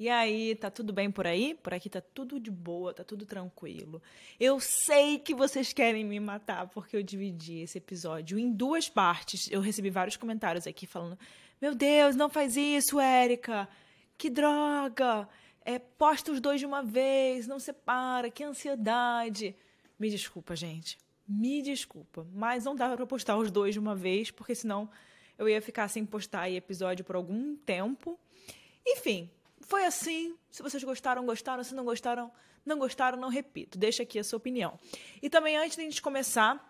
E aí, tá tudo bem por aí? Por aqui tá tudo de boa, tá tudo tranquilo. Eu sei que vocês querem me matar porque eu dividi esse episódio em duas partes. Eu recebi vários comentários aqui falando: Meu Deus, não faz isso, Érica! Que droga! É, posta os dois de uma vez, não separa, que ansiedade. Me desculpa, gente. Me desculpa. Mas não dava pra postar os dois de uma vez, porque senão eu ia ficar sem postar episódio por algum tempo. Enfim, foi assim. Se vocês gostaram, gostaram. Se não gostaram, não gostaram, não repito. Deixa aqui a sua opinião. E também, antes de a gente começar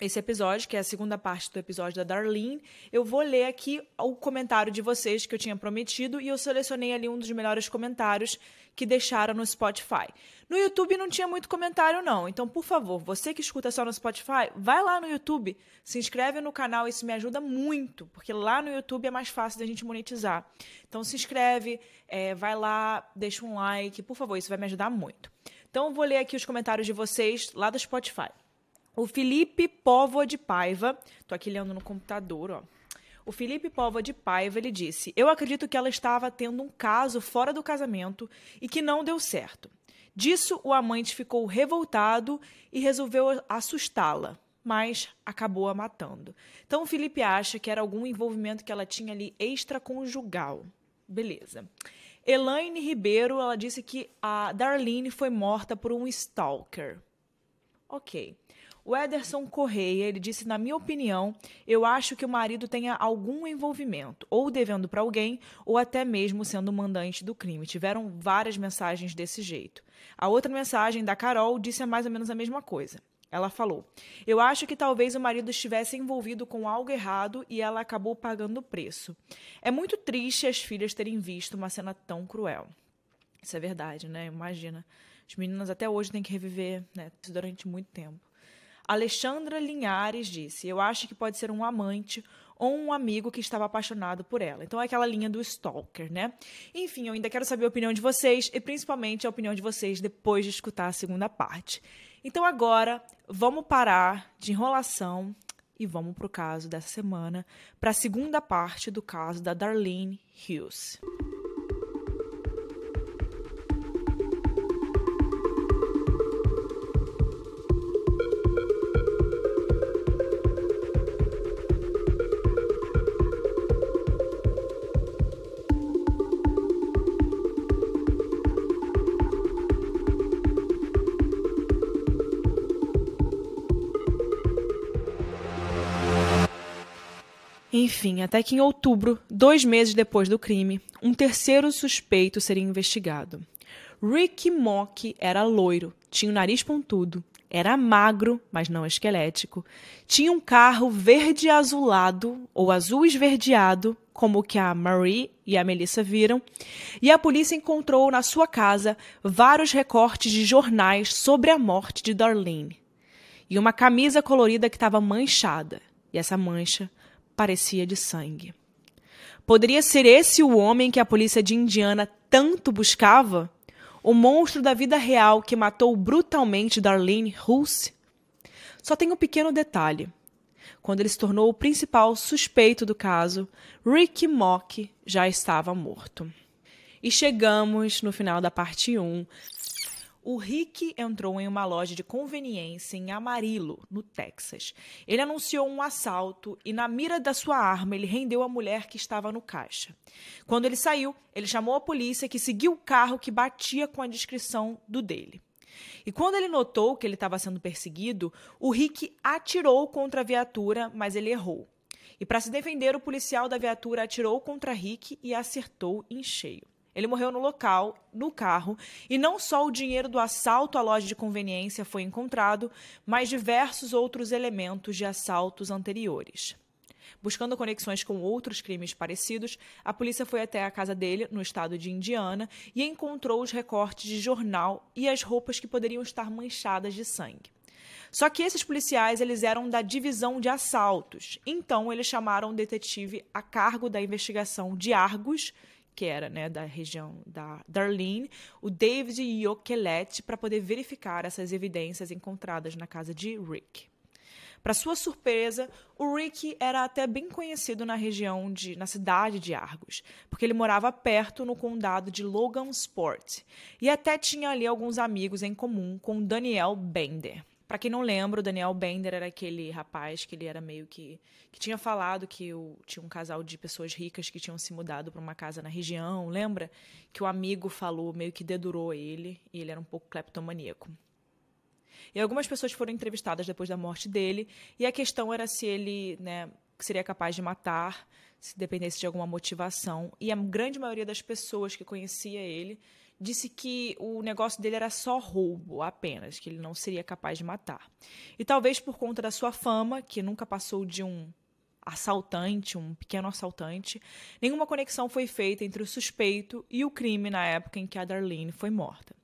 esse episódio, que é a segunda parte do episódio da Darlene, eu vou ler aqui o comentário de vocês que eu tinha prometido e eu selecionei ali um dos melhores comentários que deixaram no Spotify. No YouTube não tinha muito comentário, não. Então, por favor, você que escuta só no Spotify, vai lá no YouTube, se inscreve no canal, isso me ajuda muito, porque lá no YouTube é mais fácil da gente monetizar. Então, se inscreve, é, vai lá, deixa um like, por favor, isso vai me ajudar muito. Então, eu vou ler aqui os comentários de vocês lá do Spotify. O Felipe Povo de Paiva, tô aqui lendo no computador, ó. O Felipe Povo de Paiva, ele disse: "Eu acredito que ela estava tendo um caso fora do casamento e que não deu certo. Disso o amante ficou revoltado e resolveu assustá-la, mas acabou a matando. Então o Felipe acha que era algum envolvimento que ela tinha ali extraconjugal. Beleza. Elaine Ribeiro, ela disse que a Darlene foi morta por um stalker. Ok. O Ederson Correia, ele disse, na minha opinião, eu acho que o marido tenha algum envolvimento, ou devendo para alguém, ou até mesmo sendo mandante do crime. Tiveram várias mensagens desse jeito. A outra mensagem da Carol disse mais ou menos a mesma coisa. Ela falou: Eu acho que talvez o marido estivesse envolvido com algo errado e ela acabou pagando o preço. É muito triste as filhas terem visto uma cena tão cruel. Isso é verdade, né? Imagina. As meninas até hoje têm que reviver né, durante muito tempo. Alexandra Linhares disse: Eu acho que pode ser um amante ou um amigo que estava apaixonado por ela. Então é aquela linha do stalker, né? Enfim, eu ainda quero saber a opinião de vocês e principalmente a opinião de vocês depois de escutar a segunda parte. Então agora vamos parar de enrolação e vamos para o caso dessa semana, para a segunda parte do caso da Darlene Hughes. Enfim, até que em outubro, dois meses depois do crime, um terceiro suspeito seria investigado. Ricky Mock era loiro, tinha o nariz pontudo, era magro, mas não esquelético, tinha um carro verde azulado ou azul esverdeado, como o que a Marie e a Melissa viram, e a polícia encontrou na sua casa vários recortes de jornais sobre a morte de Darlene e uma camisa colorida que estava manchada. E essa mancha parecia de sangue. Poderia ser esse o homem que a polícia de Indiana tanto buscava? O monstro da vida real que matou brutalmente Darlene Hulse? Só tem um pequeno detalhe. Quando ele se tornou o principal suspeito do caso, Ricky Mock já estava morto. E chegamos no final da parte 1, o Rick entrou em uma loja de conveniência em Amarillo, no Texas. Ele anunciou um assalto e, na mira da sua arma, ele rendeu a mulher que estava no caixa. Quando ele saiu, ele chamou a polícia que seguiu o carro que batia com a descrição do dele. E quando ele notou que ele estava sendo perseguido, o Rick atirou contra a viatura, mas ele errou. E para se defender, o policial da viatura atirou contra Rick e acertou em cheio. Ele morreu no local, no carro, e não só o dinheiro do assalto à loja de conveniência foi encontrado, mas diversos outros elementos de assaltos anteriores. Buscando conexões com outros crimes parecidos, a polícia foi até a casa dele, no estado de Indiana, e encontrou os recortes de jornal e as roupas que poderiam estar manchadas de sangue. Só que esses policiais eles eram da divisão de assaltos, então eles chamaram um detetive a cargo da investigação de Argos, que era né, da região da Darlene, o David Yokelette, para poder verificar essas evidências encontradas na casa de Rick. Para sua surpresa, o Rick era até bem conhecido na região de, na cidade de Argos, porque ele morava perto no condado de Logansport e até tinha ali alguns amigos em comum com Daniel Bender. Para quem não lembra, o Daniel Bender era aquele rapaz que ele era meio que que tinha falado que o, tinha um casal de pessoas ricas que tinham se mudado para uma casa na região, lembra? Que o amigo falou, meio que dedurou ele e ele era um pouco cleptomaníaco. E algumas pessoas foram entrevistadas depois da morte dele, e a questão era se ele né, seria capaz de matar, se dependesse de alguma motivação. E a grande maioria das pessoas que conhecia ele disse que o negócio dele era só roubo apenas, que ele não seria capaz de matar. E talvez por conta da sua fama, que nunca passou de um assaltante, um pequeno assaltante, nenhuma conexão foi feita entre o suspeito e o crime na época em que a Darlene foi morta.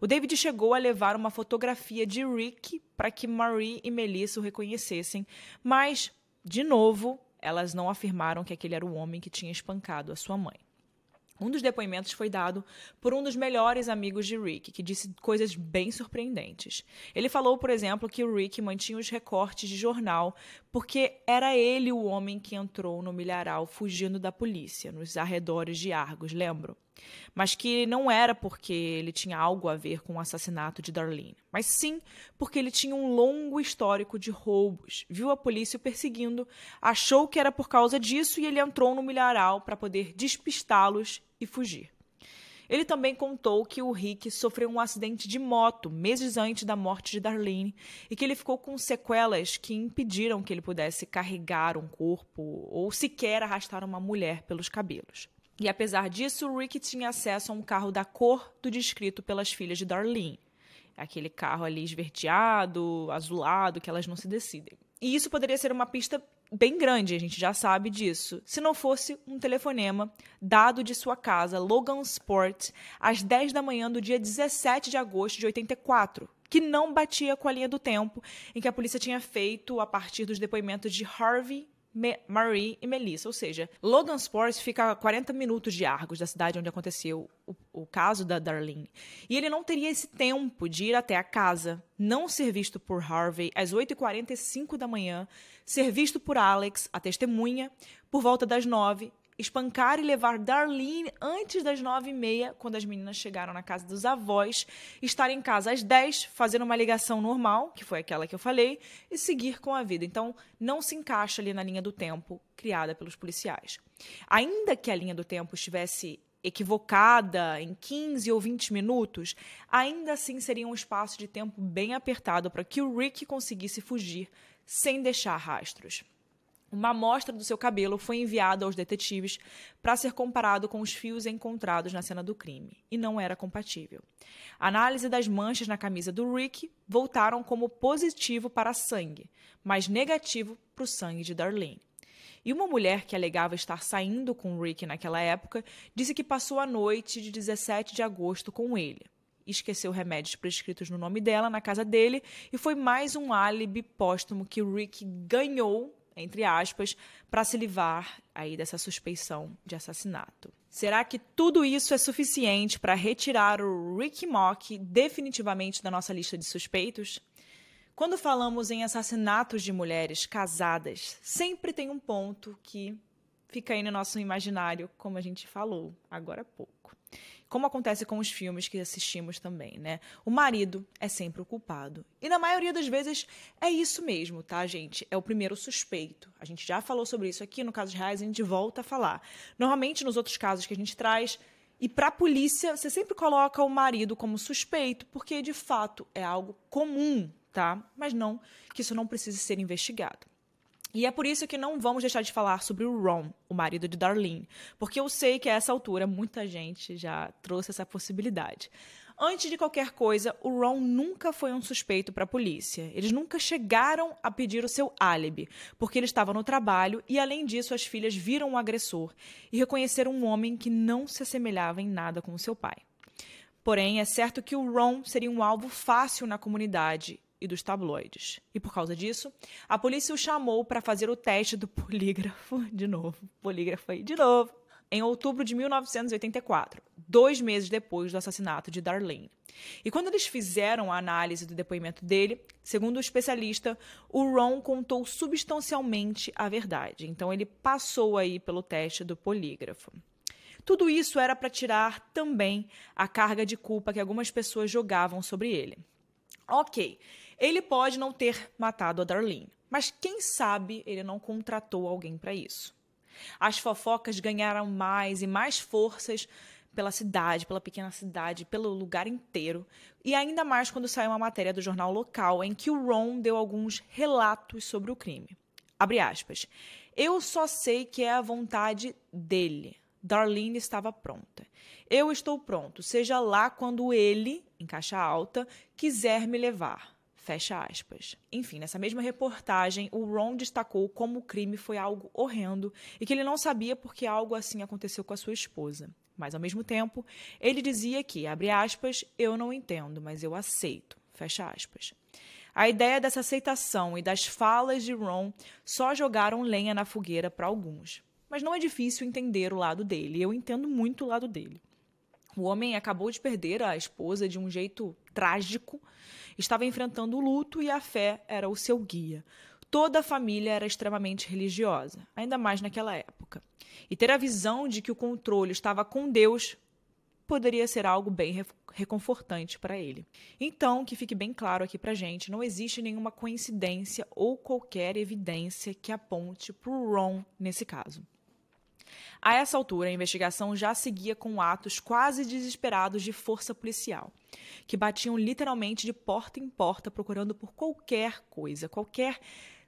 O David chegou a levar uma fotografia de Rick para que Marie e Melissa o reconhecessem, mas, de novo, elas não afirmaram que aquele era o homem que tinha espancado a sua mãe. Um dos depoimentos foi dado por um dos melhores amigos de Rick, que disse coisas bem surpreendentes. Ele falou, por exemplo, que o Rick mantinha os recortes de jornal porque era ele o homem que entrou no milharal fugindo da polícia, nos arredores de Argos, lembram? Mas que não era porque ele tinha algo a ver com o assassinato de Darlene, mas sim porque ele tinha um longo histórico de roubos, viu a polícia o perseguindo, achou que era por causa disso e ele entrou no milharal para poder despistá-los e fugir. Ele também contou que o Rick sofreu um acidente de moto meses antes da morte de Darlene e que ele ficou com sequelas que impediram que ele pudesse carregar um corpo ou sequer arrastar uma mulher pelos cabelos. E apesar disso, Rick tinha acesso a um carro da cor do descrito pelas filhas de Darlene. Aquele carro ali esverdeado, azulado, que elas não se decidem. E isso poderia ser uma pista bem grande, a gente já sabe disso, se não fosse um telefonema dado de sua casa, Logan Sport, às 10 da manhã do dia 17 de agosto de 84, que não batia com a linha do tempo em que a polícia tinha feito a partir dos depoimentos de Harvey Marie e Melissa. Ou seja, Logansport fica a 40 minutos de Argos, da cidade onde aconteceu o, o, caso da Darlene. E ele não teria esse tempo de ir até a casa, não ser visto por Harvey às 8h45 da manhã, ser visto por Alex, a testemunha, por volta das 9 espancar e levar Darlene antes das nove e meia, quando as meninas chegaram na casa dos avós, estar em casa às dez, fazendo uma ligação normal, que foi aquela que eu falei, e seguir com a vida. Então, não se encaixa ali na linha do tempo criada pelos policiais. Ainda que a linha do tempo estivesse equivocada em 15 ou 20 minutos, ainda assim seria um espaço de tempo bem apertado para que o Rick conseguisse fugir sem deixar rastros. Uma amostra do seu cabelo foi enviada aos detetives para ser comparado com os fios encontrados na cena do crime, e não era compatível. A análise das manchas na camisa do Rick voltaram como positivo para sangue, mas negativo para o sangue de Darlene. E uma mulher que alegava estar saindo com Rick naquela época disse que passou a noite de 17 de agosto com ele. Esqueceu remédios prescritos no nome dela na casa dele e foi mais um álibi póstumo que Rick ganhou entre aspas, para se livrar aí dessa suspeição de assassinato. Será que tudo isso é suficiente para retirar o Ricky Mock definitivamente da nossa lista de suspeitos? Quando falamos em assassinatos de mulheres casadas, sempre tem um ponto que fica aí no nosso imaginário, como a gente falou agora há pouco como acontece com os filmes que assistimos também, né? O marido é sempre o culpado. E na maioria das vezes é isso mesmo, tá, gente? É o primeiro suspeito. A gente já falou sobre isso aqui no caso de Reis, a gente volta a falar. Normalmente, nos outros casos que a gente traz, e para a polícia, você sempre coloca o marido como suspeito, porque de fato é algo comum, tá? Mas não que isso não precise ser investigado. E é por isso que não vamos deixar de falar sobre o Ron, o marido de Darlene, porque eu sei que a essa altura muita gente já trouxe essa possibilidade. Antes de qualquer coisa, o Ron nunca foi um suspeito para a polícia. Eles nunca chegaram a pedir o seu álibi, porque ele estava no trabalho e, além disso, as filhas viram o agressor e reconheceram um homem que não se assemelhava em nada com o seu pai. Porém, é certo que o Ron seria um alvo fácil na comunidade e dos tabloides. E por causa disso, a polícia o chamou para fazer o teste do polígrafo de novo. Polígrafo aí de novo. em outubro de 1984, dois meses depois do assassinato de Darlene. E quando eles fizeram a análise do depoimento dele, segundo o especialista, o Ron contou substancialmente a verdade. Então ele passou aí pelo teste do polígrafo. Tudo isso era para tirar também a carga de culpa que algumas pessoas jogavam sobre ele. Ok, ele pode não ter matado a Darlene, mas quem sabe ele não contratou alguém para isso. As fofocas ganharam mais e mais forças pela cidade, pela pequena cidade, pelo lugar inteiro, e ainda mais quando saiu uma matéria do jornal local em que o Ron deu alguns relatos sobre o crime. Abre aspas. Eu só sei que é a vontade dele. Darlene estava pronta. Eu estou pronto, seja lá quando ele, em caixa alta, quiser me levar. Fecha aspas. Enfim, nessa mesma reportagem, o Ron destacou como o crime foi algo horrendo e que ele não sabia porque algo assim aconteceu com a sua esposa. Mas, ao mesmo tempo, ele dizia que, abre aspas, eu não entendo, mas eu aceito. Fecha aspas. A ideia dessa aceitação e das falas de Ron só jogaram lenha na fogueira para alguns. Mas não é difícil entender o lado dele. Eu entendo muito o lado dele. O homem acabou de perder a esposa de um jeito trágico, estava enfrentando o luto e a fé era o seu guia. Toda a família era extremamente religiosa, ainda mais naquela época. E ter a visão de que o controle estava com Deus poderia ser algo bem reconfortante para ele. Então, que fique bem claro aqui para gente, não existe nenhuma coincidência ou qualquer evidência que aponte para o Ron nesse caso. A essa altura, a investigação já seguia com atos quase desesperados de força policial, que batiam literalmente de porta em porta procurando por qualquer coisa, qualquer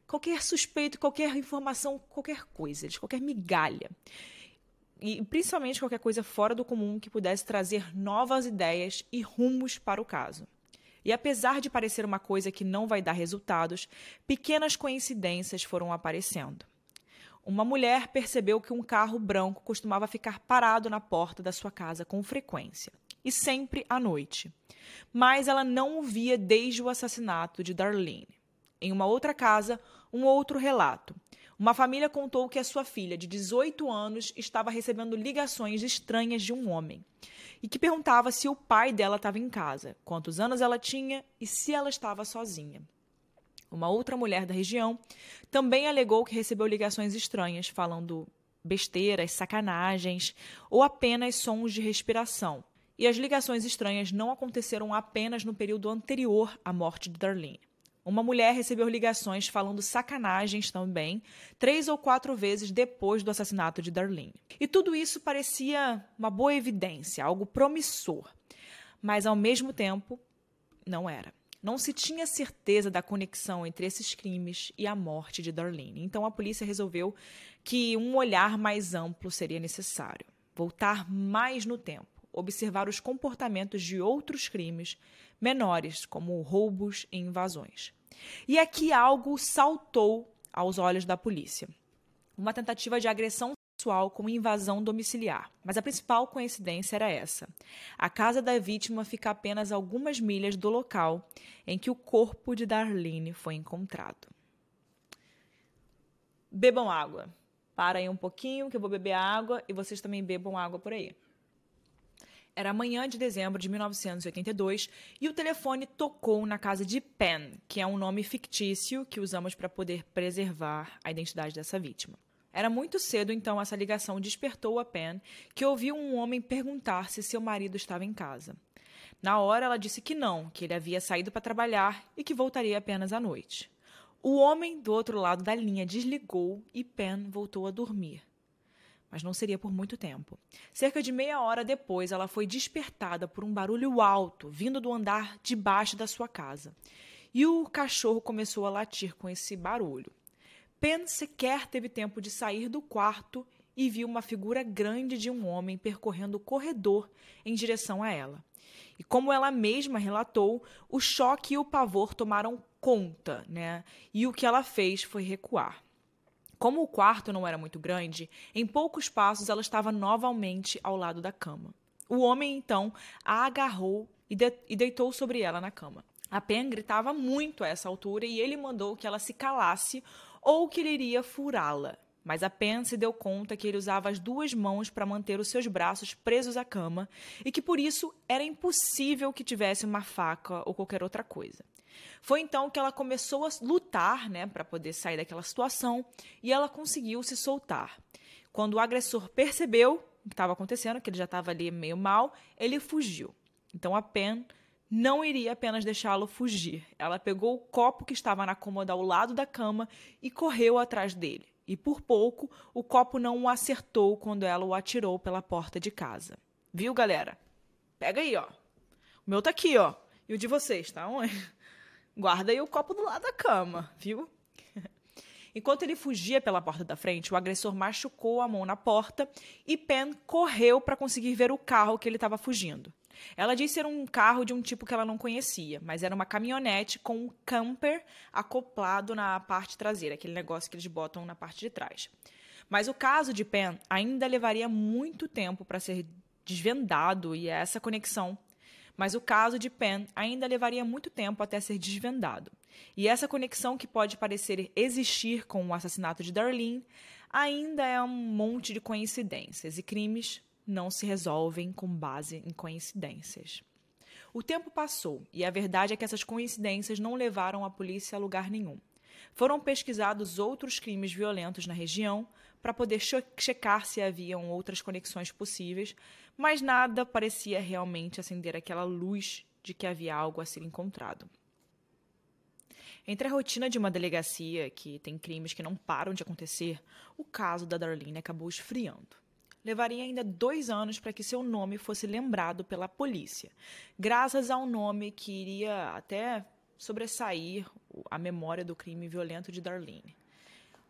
qualquer suspeito, qualquer informação, qualquer coisa, de qualquer migalha. E principalmente qualquer coisa fora do comum que pudesse trazer novas ideias e rumos para o caso. E apesar de parecer uma coisa que não vai dar resultados, pequenas coincidências foram aparecendo. Uma mulher percebeu que um carro branco costumava ficar parado na porta da sua casa com frequência, e sempre à noite. Mas ela não o via desde o assassinato de Darlene. Em uma outra casa, um outro relato. Uma família contou que a sua filha, de 18 anos, estava recebendo ligações estranhas de um homem e que perguntava se o pai dela estava em casa, quantos anos ela tinha e se ela estava sozinha. Uma outra mulher da região também alegou que recebeu ligações estranhas falando besteiras, sacanagens ou apenas sons de respiração. E as ligações estranhas não aconteceram apenas no período anterior à morte de Darlene. Uma mulher recebeu ligações falando sacanagens também, três ou quatro vezes depois do assassinato de Darlene. E tudo isso parecia uma boa evidência, algo promissor. Mas, ao mesmo tempo, não era. Não se tinha certeza da conexão entre esses crimes e a morte de Darlene. Então a polícia resolveu que um olhar mais amplo seria necessário. Voltar mais no tempo, observar os comportamentos de outros crimes menores, como roubos e invasões. E aqui algo saltou aos olhos da polícia. Uma tentativa de agressão sexual com invasão domiciliar. Mas a principal coincidência era essa. A casa da vítima fica apenas algumas milhas do local em que o corpo de Darlene foi encontrado. Bebam água. Para aí um pouquinho que eu vou beber água e vocês também bebam água por aí. Era manhã de dezembro de 1982 e o telefone tocou na casa de Pen, que é um nome fictício que usamos para poder preservar a identidade dessa vítima. Era muito cedo, então essa ligação despertou a Pen, que ouviu um homem perguntar se seu marido estava em casa. Na hora, ela disse que não, que ele havia saído para trabalhar e que voltaria apenas à noite. O homem do outro lado da linha desligou e Pen voltou a dormir. Mas não seria por muito tempo. Cerca de meia hora depois, ela foi despertada por um barulho alto vindo do andar de baixo da sua casa. E o cachorro começou a latir com esse barulho. Pen sequer teve tempo de sair do quarto e viu uma figura grande de um homem percorrendo o corredor em direção a ela. E como ela mesma relatou, o choque e o pavor tomaram conta, né? E o que ela fez foi recuar. Como o quarto não era muito grande, em poucos passos ela estava novamente ao lado da cama. O homem então a agarrou e, de e deitou sobre ela na cama. A Pen gritava muito a essa altura e ele mandou que ela se calasse ou que ele iria furá-la. mas a Pen se deu conta que ele usava as duas mãos para manter os seus braços presos à cama e que por isso era impossível que tivesse uma faca ou qualquer outra coisa. Foi então que ela começou a lutar, né, para poder sair daquela situação, e ela conseguiu se soltar. Quando o agressor percebeu o que estava acontecendo, que ele já estava ali meio mal, ele fugiu. Então a Pen não iria apenas deixá-lo fugir. Ela pegou o copo que estava na cômoda ao lado da cama e correu atrás dele. E por pouco, o copo não o acertou quando ela o atirou pela porta de casa. Viu, galera? Pega aí, ó. O meu tá aqui, ó. E o de vocês, tá? Guarda aí o copo do lado da cama, viu? Enquanto ele fugia pela porta da frente, o agressor machucou a mão na porta e Pen correu para conseguir ver o carro que ele estava fugindo. Ela disse ser um carro de um tipo que ela não conhecia, mas era uma caminhonete com um camper acoplado na parte traseira, aquele negócio que eles botam na parte de trás. Mas o caso de Pen ainda levaria muito tempo para ser desvendado e essa conexão. Mas o caso de Pen ainda levaria muito tempo até ser desvendado. E essa conexão que pode parecer existir com o assassinato de Darlene ainda é um monte de coincidências e crimes não se resolvem com base em coincidências. O tempo passou e a verdade é que essas coincidências não levaram a polícia a lugar nenhum. Foram pesquisados outros crimes violentos na região para poder checar se haviam outras conexões possíveis, mas nada parecia realmente acender aquela luz de que havia algo a ser encontrado. Entre a rotina de uma delegacia que tem crimes que não param de acontecer, o caso da Darlene acabou esfriando levaria ainda dois anos para que seu nome fosse lembrado pela polícia, graças ao nome que iria até sobressair a memória do crime violento de Darlene.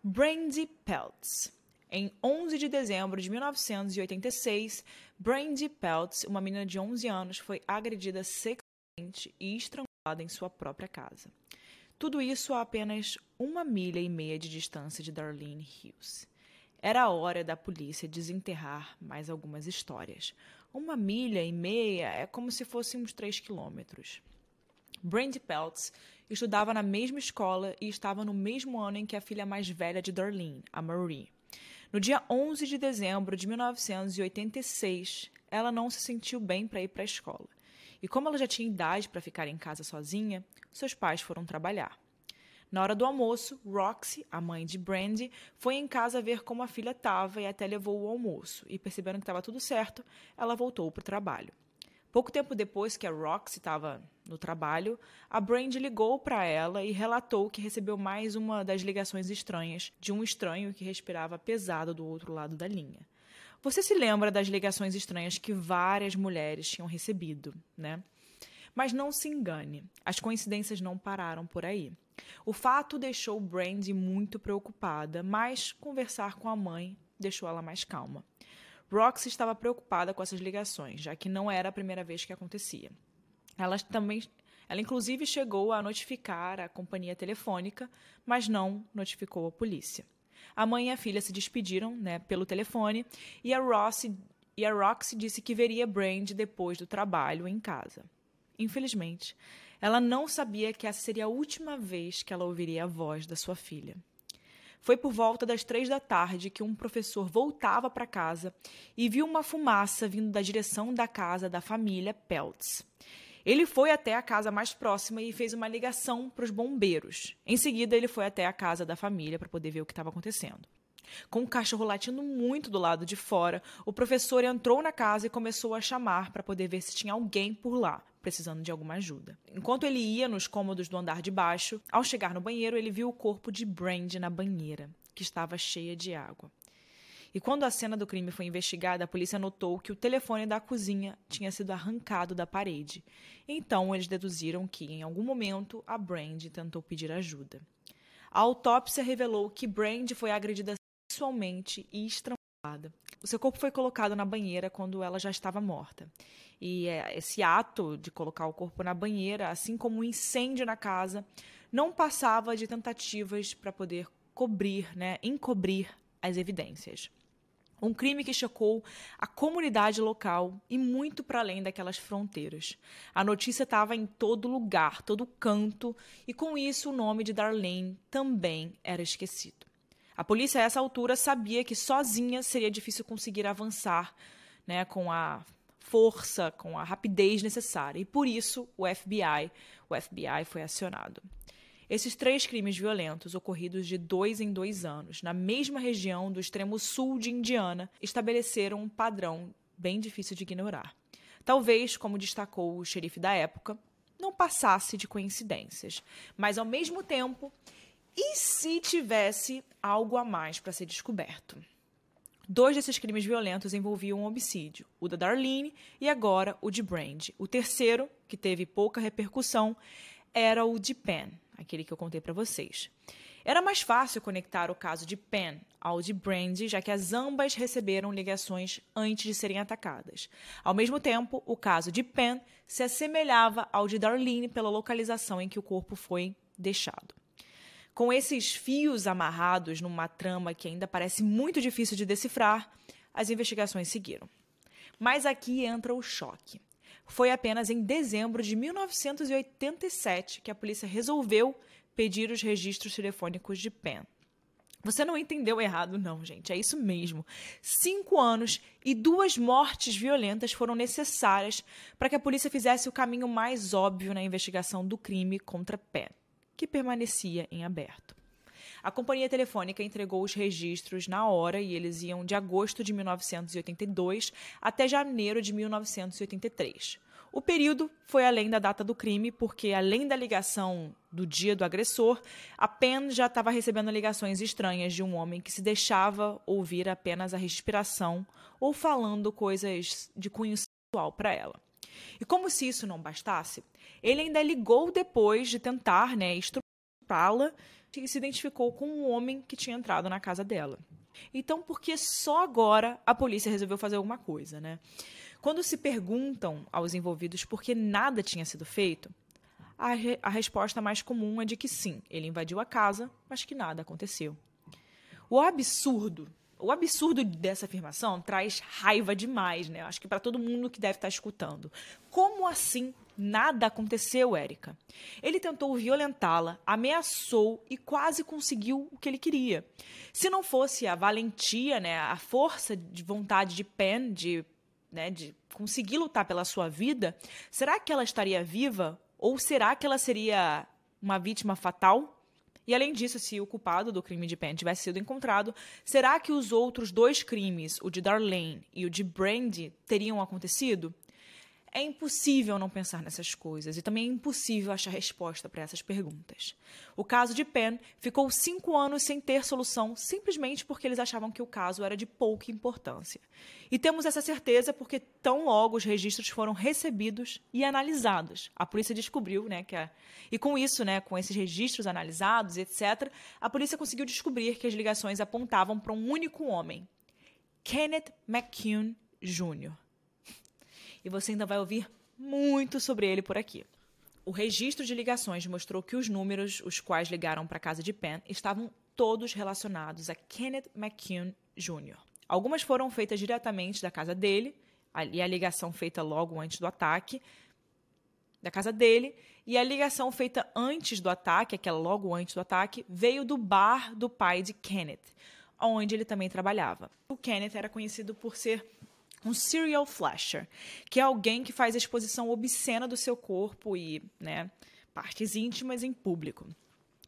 Brandy Peltz. Em 11 de dezembro de 1986, Brandy Peltz, uma menina de 11 anos, foi agredida sexualmente e estrangulada em sua própria casa. Tudo isso a apenas uma milha e meia de distância de Darlene Hughes. Era a hora da polícia desenterrar mais algumas histórias. Uma milha e meia é como se fossem uns três quilômetros. Brandy Peltz estudava na mesma escola e estava no mesmo ano em que a filha mais velha de Darlene, a Marie. No dia 11 de dezembro de 1986, ela não se sentiu bem para ir para a escola. E como ela já tinha idade para ficar em casa sozinha, seus pais foram trabalhar. Na hora do almoço, Roxy, a mãe de Brandy, foi em casa ver como a filha estava e até levou o almoço. E percebendo que estava tudo certo, ela voltou para o trabalho. Pouco tempo depois que a Roxy estava no trabalho, a Brandy ligou para ela e relatou que recebeu mais uma das ligações estranhas de um estranho que respirava pesado do outro lado da linha. Você se lembra das ligações estranhas que várias mulheres tinham recebido, né? Mas não se engane, as coincidências não pararam por aí. O fato deixou Brandy muito preocupada, mas conversar com a mãe deixou ela mais calma. Roxy estava preocupada com essas ligações, já que não era a primeira vez que acontecia. Ela também ela inclusive chegou a notificar a companhia telefônica, mas não notificou a polícia. A mãe e a filha se despediram, né, pelo telefone, e a Roxy, e a Roxy disse que veria Brandy depois do trabalho em casa. Infelizmente, ela não sabia que essa seria a última vez que ela ouviria a voz da sua filha. Foi por volta das três da tarde que um professor voltava para casa e viu uma fumaça vindo da direção da casa da família Peltz. Ele foi até a casa mais próxima e fez uma ligação para os bombeiros. Em seguida, ele foi até a casa da família para poder ver o que estava acontecendo. Com o cachorro latindo muito do lado de fora, o professor entrou na casa e começou a chamar para poder ver se tinha alguém por lá, precisando de alguma ajuda. Enquanto ele ia nos cômodos do andar de baixo, ao chegar no banheiro, ele viu o corpo de Brandy na banheira, que estava cheia de água. E quando a cena do crime foi investigada, a polícia notou que o telefone da cozinha tinha sido arrancado da parede. Então, eles deduziram que, em algum momento, a Brandy tentou pedir ajuda. A autópsia revelou que Brandy foi agredida sexualmente e estrangulada. O seu corpo foi colocado na banheira quando ela já estava morta. E é, esse ato de colocar o corpo na banheira, assim como o um incêndio na casa, não passava de tentativas para poder cobrir, né, encobrir as evidências. Um crime que chocou a comunidade local e muito para além daquelas fronteiras. A notícia estava em todo lugar, todo canto, e com isso o nome de Darlene também era esquecido. A polícia, a essa altura, sabia que sozinha seria difícil conseguir avançar né, com a força, com a rapidez necessária. E por isso o FBI, o FBI foi acionado. Esses três crimes violentos, ocorridos de dois em dois anos, na mesma região do extremo sul de Indiana, estabeleceram um padrão bem difícil de ignorar. Talvez, como destacou o xerife da época, não passasse de coincidências, mas ao mesmo tempo, e se tivesse algo a mais para ser descoberto? Dois desses crimes violentos envolviam um homicídio, o da Darlene e agora o de Brand. O terceiro, que teve pouca repercussão, era o de Penn, aquele que eu contei para vocês. Era mais fácil conectar o caso de Penn ao de Brand, já que as ambas receberam ligações antes de serem atacadas. Ao mesmo tempo, o caso de Penn se assemelhava ao de Darlene pela localização em que o corpo foi deixado. Com esses fios amarrados numa trama que ainda parece muito difícil de decifrar, as investigações seguiram. Mas aqui entra o choque. Foi apenas em dezembro de 1987 que a polícia resolveu pedir os registros telefônicos de Penn. Você não entendeu errado, não, gente. É isso mesmo. Cinco anos e duas mortes violentas foram necessárias para que a polícia fizesse o caminho mais óbvio na investigação do crime contra Penn que permanecia em aberto. A companhia telefônica entregou os registros na hora e eles iam de agosto de 1982 até janeiro de 1983. O período foi além da data do crime, porque além da ligação do dia do agressor, a Penn já estava recebendo ligações estranhas de um homem que se deixava ouvir apenas a respiração ou falando coisas de cunho sexual para ela. E como se isso não bastasse, ele ainda ligou depois de tentar né, estrupá-la e se identificou com um homem que tinha entrado na casa dela. Então, por que só agora a polícia resolveu fazer alguma coisa, né? Quando se perguntam aos envolvidos por que nada tinha sido feito, a, re a resposta mais comum é de que sim, ele invadiu a casa, mas que nada aconteceu. O absurdo o absurdo dessa afirmação traz raiva demais, né? Acho que para todo mundo que deve estar escutando. Como assim nada aconteceu, Érica? Ele tentou violentá-la, ameaçou e quase conseguiu o que ele queria. Se não fosse a valentia, né, a força de vontade de Pen de, né, de conseguir lutar pela sua vida, será que ela estaria viva ou será que ela seria uma vítima fatal? E além disso, se o culpado do crime de Penn tivesse sido encontrado, será que os outros dois crimes, o de Darlene e o de Brandy, teriam acontecido? É impossível não pensar nessas coisas e também é impossível achar resposta para essas perguntas. O caso de Penn ficou cinco anos sem ter solução simplesmente porque eles achavam que o caso era de pouca importância. E temos essa certeza porque tão logo os registros foram recebidos e analisados. A polícia descobriu, né, que a... e com isso, né, com esses registros analisados, etc., a polícia conseguiu descobrir que as ligações apontavam para um único homem, Kenneth McCune Jr e você ainda vai ouvir muito sobre ele por aqui. O registro de ligações mostrou que os números, os quais ligaram para a casa de Penn, estavam todos relacionados a Kenneth McCune Jr. Algumas foram feitas diretamente da casa dele, e a ligação feita logo antes do ataque, da casa dele, e a ligação feita antes do ataque, aquela logo antes do ataque, veio do bar do pai de Kenneth, onde ele também trabalhava. O Kenneth era conhecido por ser um serial flasher, que é alguém que faz exposição obscena do seu corpo e, né, partes íntimas em público.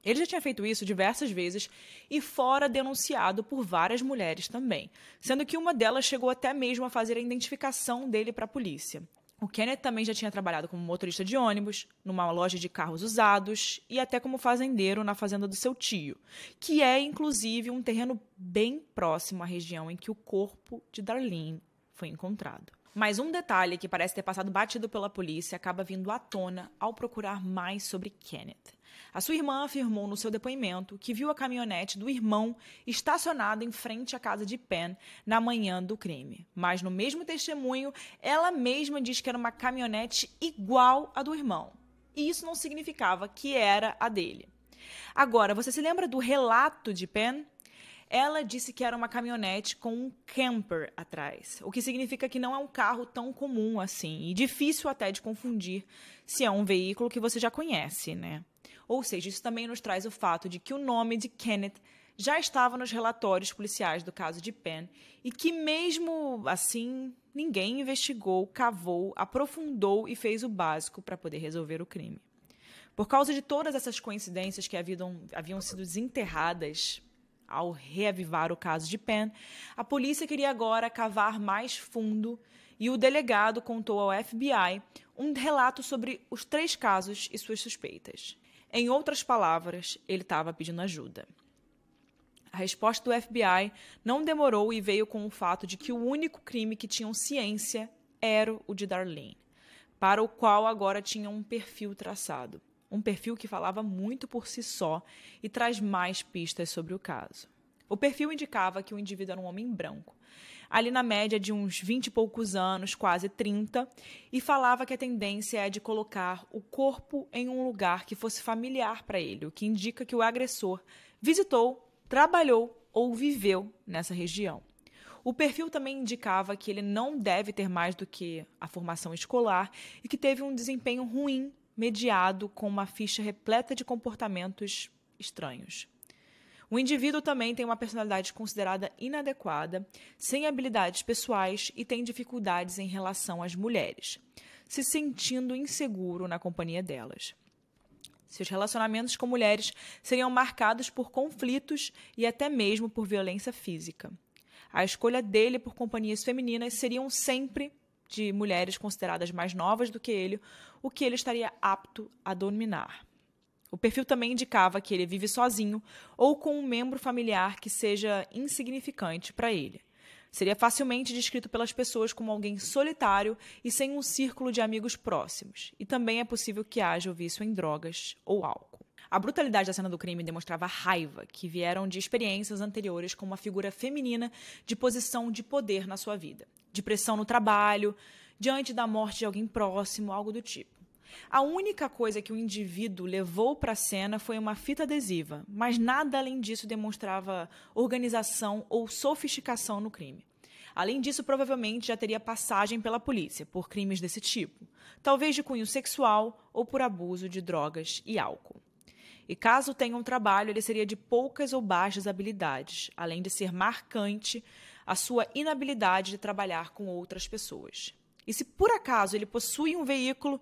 Ele já tinha feito isso diversas vezes e fora denunciado por várias mulheres também, sendo que uma delas chegou até mesmo a fazer a identificação dele para a polícia. O Kenneth também já tinha trabalhado como motorista de ônibus, numa loja de carros usados e até como fazendeiro na fazenda do seu tio, que é inclusive um terreno bem próximo à região em que o corpo de Darlene foi encontrado. Mas um detalhe que parece ter passado batido pela polícia acaba vindo à tona ao procurar mais sobre Kenneth. A sua irmã afirmou no seu depoimento que viu a caminhonete do irmão estacionada em frente à casa de Penn na manhã do crime. Mas no mesmo testemunho, ela mesma diz que era uma caminhonete igual à do irmão. E isso não significava que era a dele. Agora, você se lembra do relato de Penn? Ela disse que era uma caminhonete com um camper atrás, o que significa que não é um carro tão comum assim e difícil até de confundir se é um veículo que você já conhece, né? Ou seja, isso também nos traz o fato de que o nome de Kenneth já estava nos relatórios policiais do caso de Penn e que, mesmo assim, ninguém investigou, cavou, aprofundou e fez o básico para poder resolver o crime. Por causa de todas essas coincidências que haviam, haviam sido desenterradas ao reavivar o caso de Penn, a polícia queria agora cavar mais fundo e o delegado contou ao FBI um relato sobre os três casos e suas suspeitas. Em outras palavras, ele estava pedindo ajuda. A resposta do FBI não demorou e veio com o fato de que o único crime que tinham ciência era o de Darlene, para o qual agora tinha um perfil traçado. Um perfil que falava muito por si só e traz mais pistas sobre o caso. O perfil indicava que o indivíduo era um homem branco, ali na média de uns 20 e poucos anos, quase 30, e falava que a tendência é de colocar o corpo em um lugar que fosse familiar para ele, o que indica que o agressor visitou trabalhou ou viveu nessa região. O perfil também indicava que ele não deve ter mais do que a formação escolar e que teve um desempenho ruim, mediado com uma ficha repleta de comportamentos estranhos. O indivíduo também tem uma personalidade considerada inadequada, sem habilidades pessoais e tem dificuldades em relação às mulheres, se sentindo inseguro na companhia delas. Seus relacionamentos com mulheres seriam marcados por conflitos e até mesmo por violência física. A escolha dele por companhias femininas seriam sempre de mulheres consideradas mais novas do que ele, o que ele estaria apto a dominar. O perfil também indicava que ele vive sozinho ou com um membro familiar que seja insignificante para ele. Seria facilmente descrito pelas pessoas como alguém solitário e sem um círculo de amigos próximos, e também é possível que haja o vício em drogas ou álcool. A brutalidade da cena do crime demonstrava raiva que vieram de experiências anteriores com uma figura feminina de posição de poder na sua vida, de pressão no trabalho, diante da morte de alguém próximo, algo do tipo. A única coisa que o indivíduo levou para a cena foi uma fita adesiva, mas nada além disso demonstrava organização ou sofisticação no crime. Além disso, provavelmente já teria passagem pela polícia por crimes desse tipo, talvez de cunho sexual ou por abuso de drogas e álcool. E caso tenha um trabalho, ele seria de poucas ou baixas habilidades, além de ser marcante a sua inabilidade de trabalhar com outras pessoas. E se por acaso ele possui um veículo,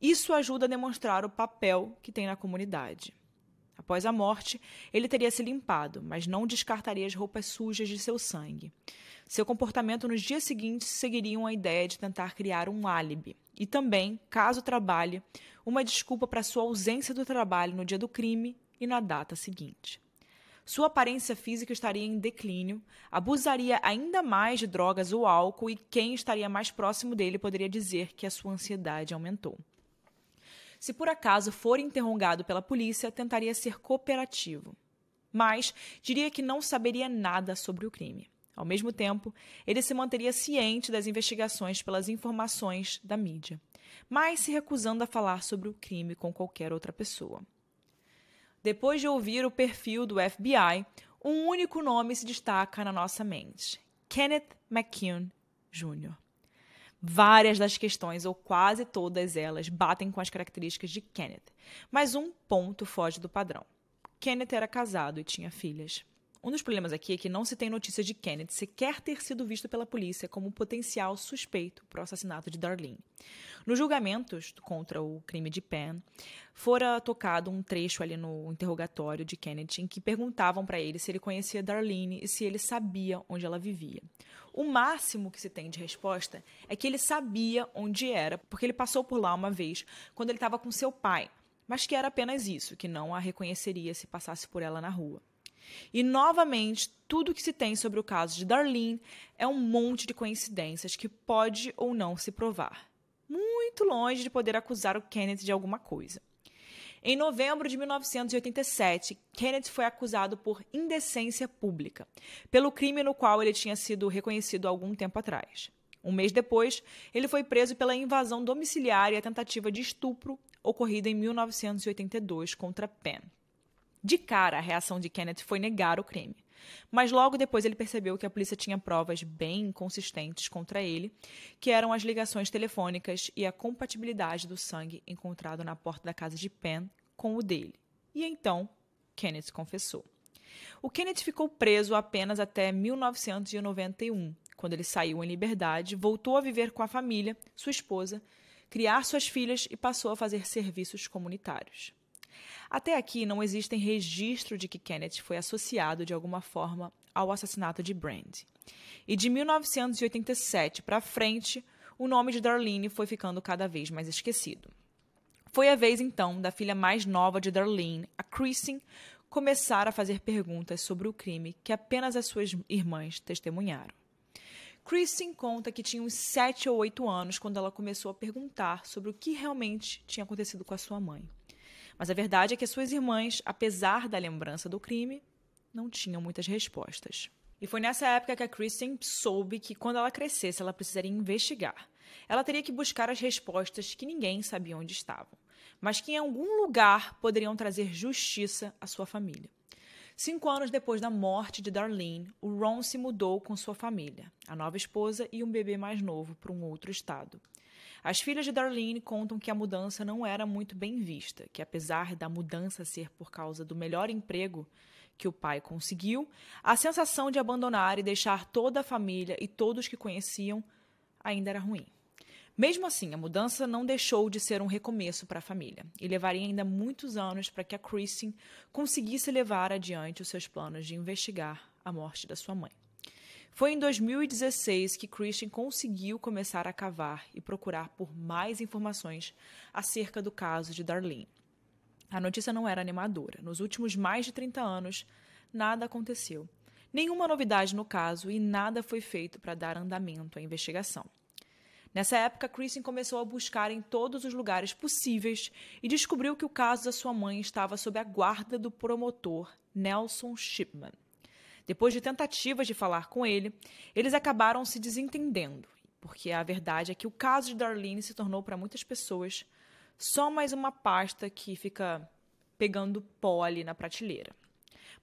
isso ajuda a demonstrar o papel que tem na comunidade. Após a morte, ele teria se limpado, mas não descartaria as roupas sujas de seu sangue. Seu comportamento nos dias seguintes seguiriam a ideia de tentar criar um álibi e também, caso trabalhe, uma desculpa para sua ausência do trabalho no dia do crime e na data seguinte. Sua aparência física estaria em declínio, abusaria ainda mais de drogas ou álcool e quem estaria mais próximo dele poderia dizer que a sua ansiedade aumentou. Se por acaso for interrogado pela polícia, tentaria ser cooperativo. Mas diria que não saberia nada sobre o crime. Ao mesmo tempo, ele se manteria ciente das investigações pelas informações da mídia, mas se recusando a falar sobre o crime com qualquer outra pessoa. Depois de ouvir o perfil do FBI, um único nome se destaca na nossa mente: Kenneth McKeown Jr. Várias das questões, ou quase todas elas, batem com as características de Kenneth, mas um ponto foge do padrão. Kenneth era casado e tinha filhas. Um dos problemas aqui é que não se tem notícia de Kenneth sequer ter sido visto pela polícia como potencial suspeito para o assassinato de Darlene. Nos julgamentos contra o crime de Penn, fora tocado um trecho ali no interrogatório de Kenneth em que perguntavam para ele se ele conhecia Darlene e se ele sabia onde ela vivia. O máximo que se tem de resposta é que ele sabia onde era, porque ele passou por lá uma vez quando ele estava com seu pai, mas que era apenas isso, que não a reconheceria se passasse por ela na rua. E novamente, tudo que se tem sobre o caso de Darlene é um monte de coincidências que pode ou não se provar. Muito longe de poder acusar o Kenneth de alguma coisa. Em novembro de 1987, Kenneth foi acusado por indecência pública, pelo crime no qual ele tinha sido reconhecido algum tempo atrás. Um mês depois, ele foi preso pela invasão domiciliar e a tentativa de estupro ocorrida em 1982 contra Penn. De cara, a reação de Kenneth foi negar o crime. Mas logo depois ele percebeu que a polícia tinha provas bem inconsistentes contra ele, que eram as ligações telefônicas e a compatibilidade do sangue encontrado na porta da casa de Penn com o dele. E então, Kenneth confessou. O Kenneth ficou preso apenas até 1991, quando ele saiu em liberdade, voltou a viver com a família, sua esposa, criar suas filhas e passou a fazer serviços comunitários. Até aqui não existem registro de que Kenneth foi associado de alguma forma ao assassinato de Brand. E de 1987 para frente, o nome de Darlene foi ficando cada vez mais esquecido. Foi a vez então da filha mais nova de Darlene, a Kristen, começar a fazer perguntas sobre o crime que apenas as suas irmãs testemunharam. Kristen conta que tinha uns 7 ou 8 anos quando ela começou a perguntar sobre o que realmente tinha acontecido com a sua mãe. Mas a verdade é que as suas irmãs, apesar da lembrança do crime, não tinham muitas respostas. E foi nessa época que a Kristen soube que quando ela crescesse, ela precisaria investigar. Ela teria que buscar as respostas que ninguém sabia onde estavam, mas que em algum lugar poderiam trazer justiça à sua família. Cinco anos depois da morte de Darlene, o Ron se mudou com sua família, a nova esposa e um bebê mais novo, para um outro estado. As filhas de Darlene contam que a mudança não era muito bem vista, que apesar da mudança ser por causa do melhor emprego que o pai conseguiu, a sensação de abandonar e deixar toda a família e todos que conheciam ainda era ruim. Mesmo assim, a mudança não deixou de ser um recomeço para a família e levaria ainda muitos anos para que a Kristen conseguisse levar adiante os seus planos de investigar a morte da sua mãe. Foi em 2016 que Christian conseguiu começar a cavar e procurar por mais informações acerca do caso de Darlene. A notícia não era animadora. Nos últimos mais de 30 anos, nada aconteceu. Nenhuma novidade no caso e nada foi feito para dar andamento à investigação. Nessa época, Kristen começou a buscar em todos os lugares possíveis e descobriu que o caso da sua mãe estava sob a guarda do promotor Nelson Shipman. Depois de tentativas de falar com ele, eles acabaram se desentendendo, porque a verdade é que o caso de Darlene se tornou para muitas pessoas só mais uma pasta que fica pegando pó ali na prateleira.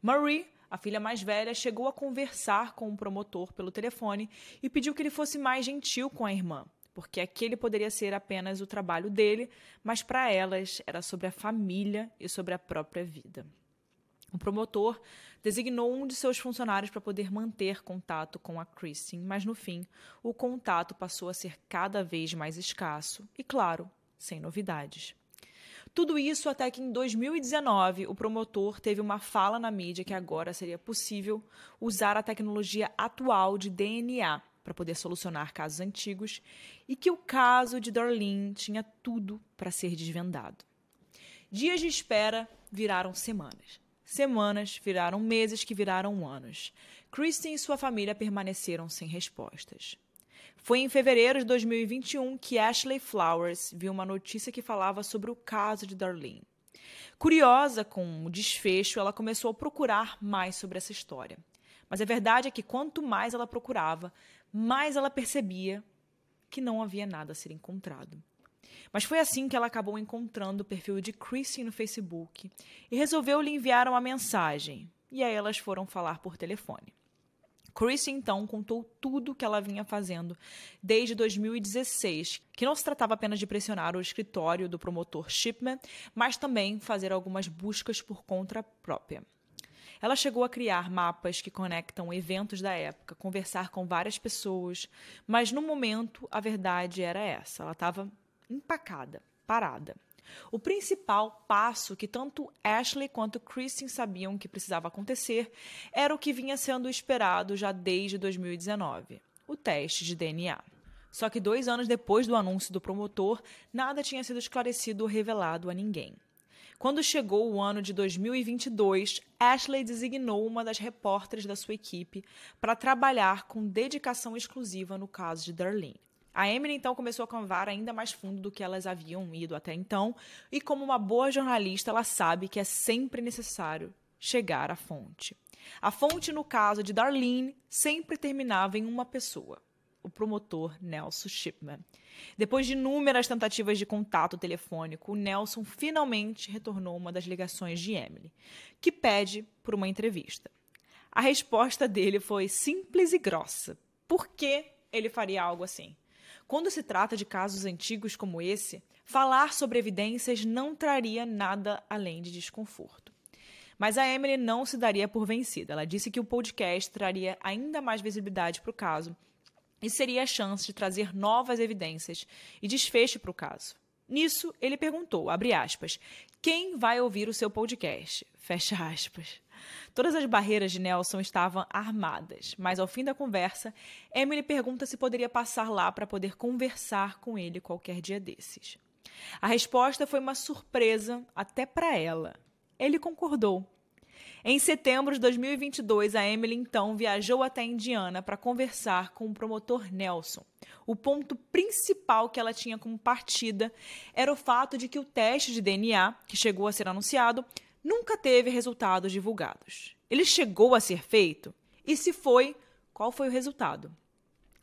Marie a filha mais velha chegou a conversar com o promotor pelo telefone e pediu que ele fosse mais gentil com a irmã, porque aquele poderia ser apenas o trabalho dele, mas para elas era sobre a família e sobre a própria vida. O promotor designou um de seus funcionários para poder manter contato com a Christine, mas no fim, o contato passou a ser cada vez mais escasso e, claro, sem novidades. Tudo isso até que em 2019 o promotor teve uma fala na mídia que agora seria possível usar a tecnologia atual de DNA para poder solucionar casos antigos e que o caso de Darlene tinha tudo para ser desvendado. Dias de espera viraram semanas. Semanas viraram meses que viraram anos. Kristen e sua família permaneceram sem respostas. Foi em fevereiro de 2021 que Ashley Flowers viu uma notícia que falava sobre o caso de Darlene. Curiosa com o desfecho, ela começou a procurar mais sobre essa história. Mas a verdade é que quanto mais ela procurava, mais ela percebia que não havia nada a ser encontrado. Mas foi assim que ela acabou encontrando o perfil de Chrissy no Facebook e resolveu lhe enviar uma mensagem. E aí elas foram falar por telefone. Chrissy então contou tudo o que ela vinha fazendo desde 2016, que não se tratava apenas de pressionar o escritório do promotor Shipman, mas também fazer algumas buscas por conta própria. Ela chegou a criar mapas que conectam eventos da época, conversar com várias pessoas, mas no momento a verdade era essa: ela estava empacada, parada. O principal passo que tanto Ashley quanto Kristen sabiam que precisava acontecer era o que vinha sendo esperado já desde 2019: o teste de DNA. Só que dois anos depois do anúncio do promotor, nada tinha sido esclarecido ou revelado a ninguém. Quando chegou o ano de 2022, Ashley designou uma das repórteres da sua equipe para trabalhar com dedicação exclusiva no caso de Darlene. A Emily então começou a cavar ainda mais fundo do que elas haviam ido até então, e como uma boa jornalista, ela sabe que é sempre necessário chegar à fonte. A fonte, no caso de Darlene, sempre terminava em uma pessoa: o promotor Nelson Shipman. Depois de inúmeras tentativas de contato telefônico, Nelson finalmente retornou uma das ligações de Emily, que pede por uma entrevista. A resposta dele foi simples e grossa. Por que ele faria algo assim? Quando se trata de casos antigos como esse, falar sobre evidências não traria nada além de desconforto. Mas a Emily não se daria por vencida. Ela disse que o podcast traria ainda mais visibilidade para o caso e seria a chance de trazer novas evidências e desfecho para o caso. Nisso, ele perguntou, abre aspas, quem vai ouvir o seu podcast? Fecha aspas. Todas as barreiras de Nelson estavam armadas, mas ao fim da conversa, Emily pergunta se poderia passar lá para poder conversar com ele qualquer dia desses. A resposta foi uma surpresa até para ela. Ele concordou. Em setembro de 2022, a Emily então viajou até Indiana para conversar com o promotor Nelson. O ponto principal que ela tinha como partida era o fato de que o teste de DNA, que chegou a ser anunciado, nunca teve resultados divulgados. Ele chegou a ser feito? E se foi, qual foi o resultado?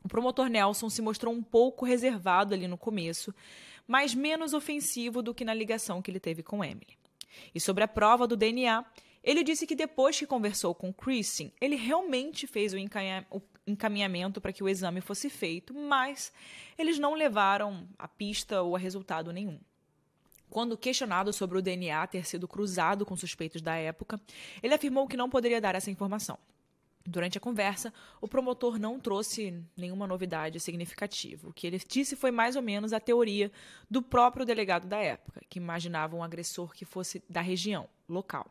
O promotor Nelson se mostrou um pouco reservado ali no começo, mas menos ofensivo do que na ligação que ele teve com Emily. E sobre a prova do DNA, ele disse que depois que conversou com Kristen, ele realmente fez o encaminhamento para que o exame fosse feito, mas eles não levaram a pista ou a resultado nenhum. Quando questionado sobre o DNA ter sido cruzado com suspeitos da época, ele afirmou que não poderia dar essa informação. Durante a conversa, o promotor não trouxe nenhuma novidade significativa. O que ele disse foi mais ou menos a teoria do próprio delegado da época, que imaginava um agressor que fosse da região, local.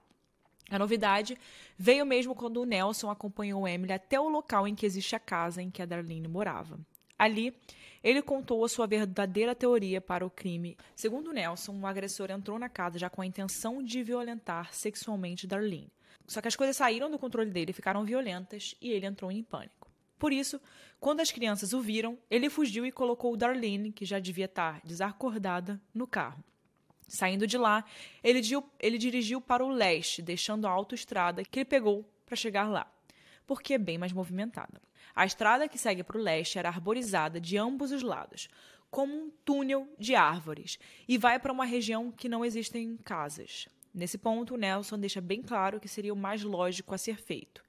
A novidade veio mesmo quando o Nelson acompanhou Emily até o local em que existe a casa em que a Darlene morava. Ali, ele contou a sua verdadeira teoria para o crime. Segundo Nelson, o agressor entrou na casa já com a intenção de violentar sexualmente Darlene. Só que as coisas saíram do controle dele, ficaram violentas e ele entrou em pânico. Por isso, quando as crianças o viram, ele fugiu e colocou Darlene, que já devia estar desacordada, no carro. Saindo de lá, ele, ele dirigiu para o leste, deixando a autoestrada que ele pegou para chegar lá, porque é bem mais movimentada. A estrada que segue para o leste era arborizada de ambos os lados, como um túnel de árvores, e vai para uma região que não existem casas. Nesse ponto, Nelson deixa bem claro que seria o mais lógico a ser feito,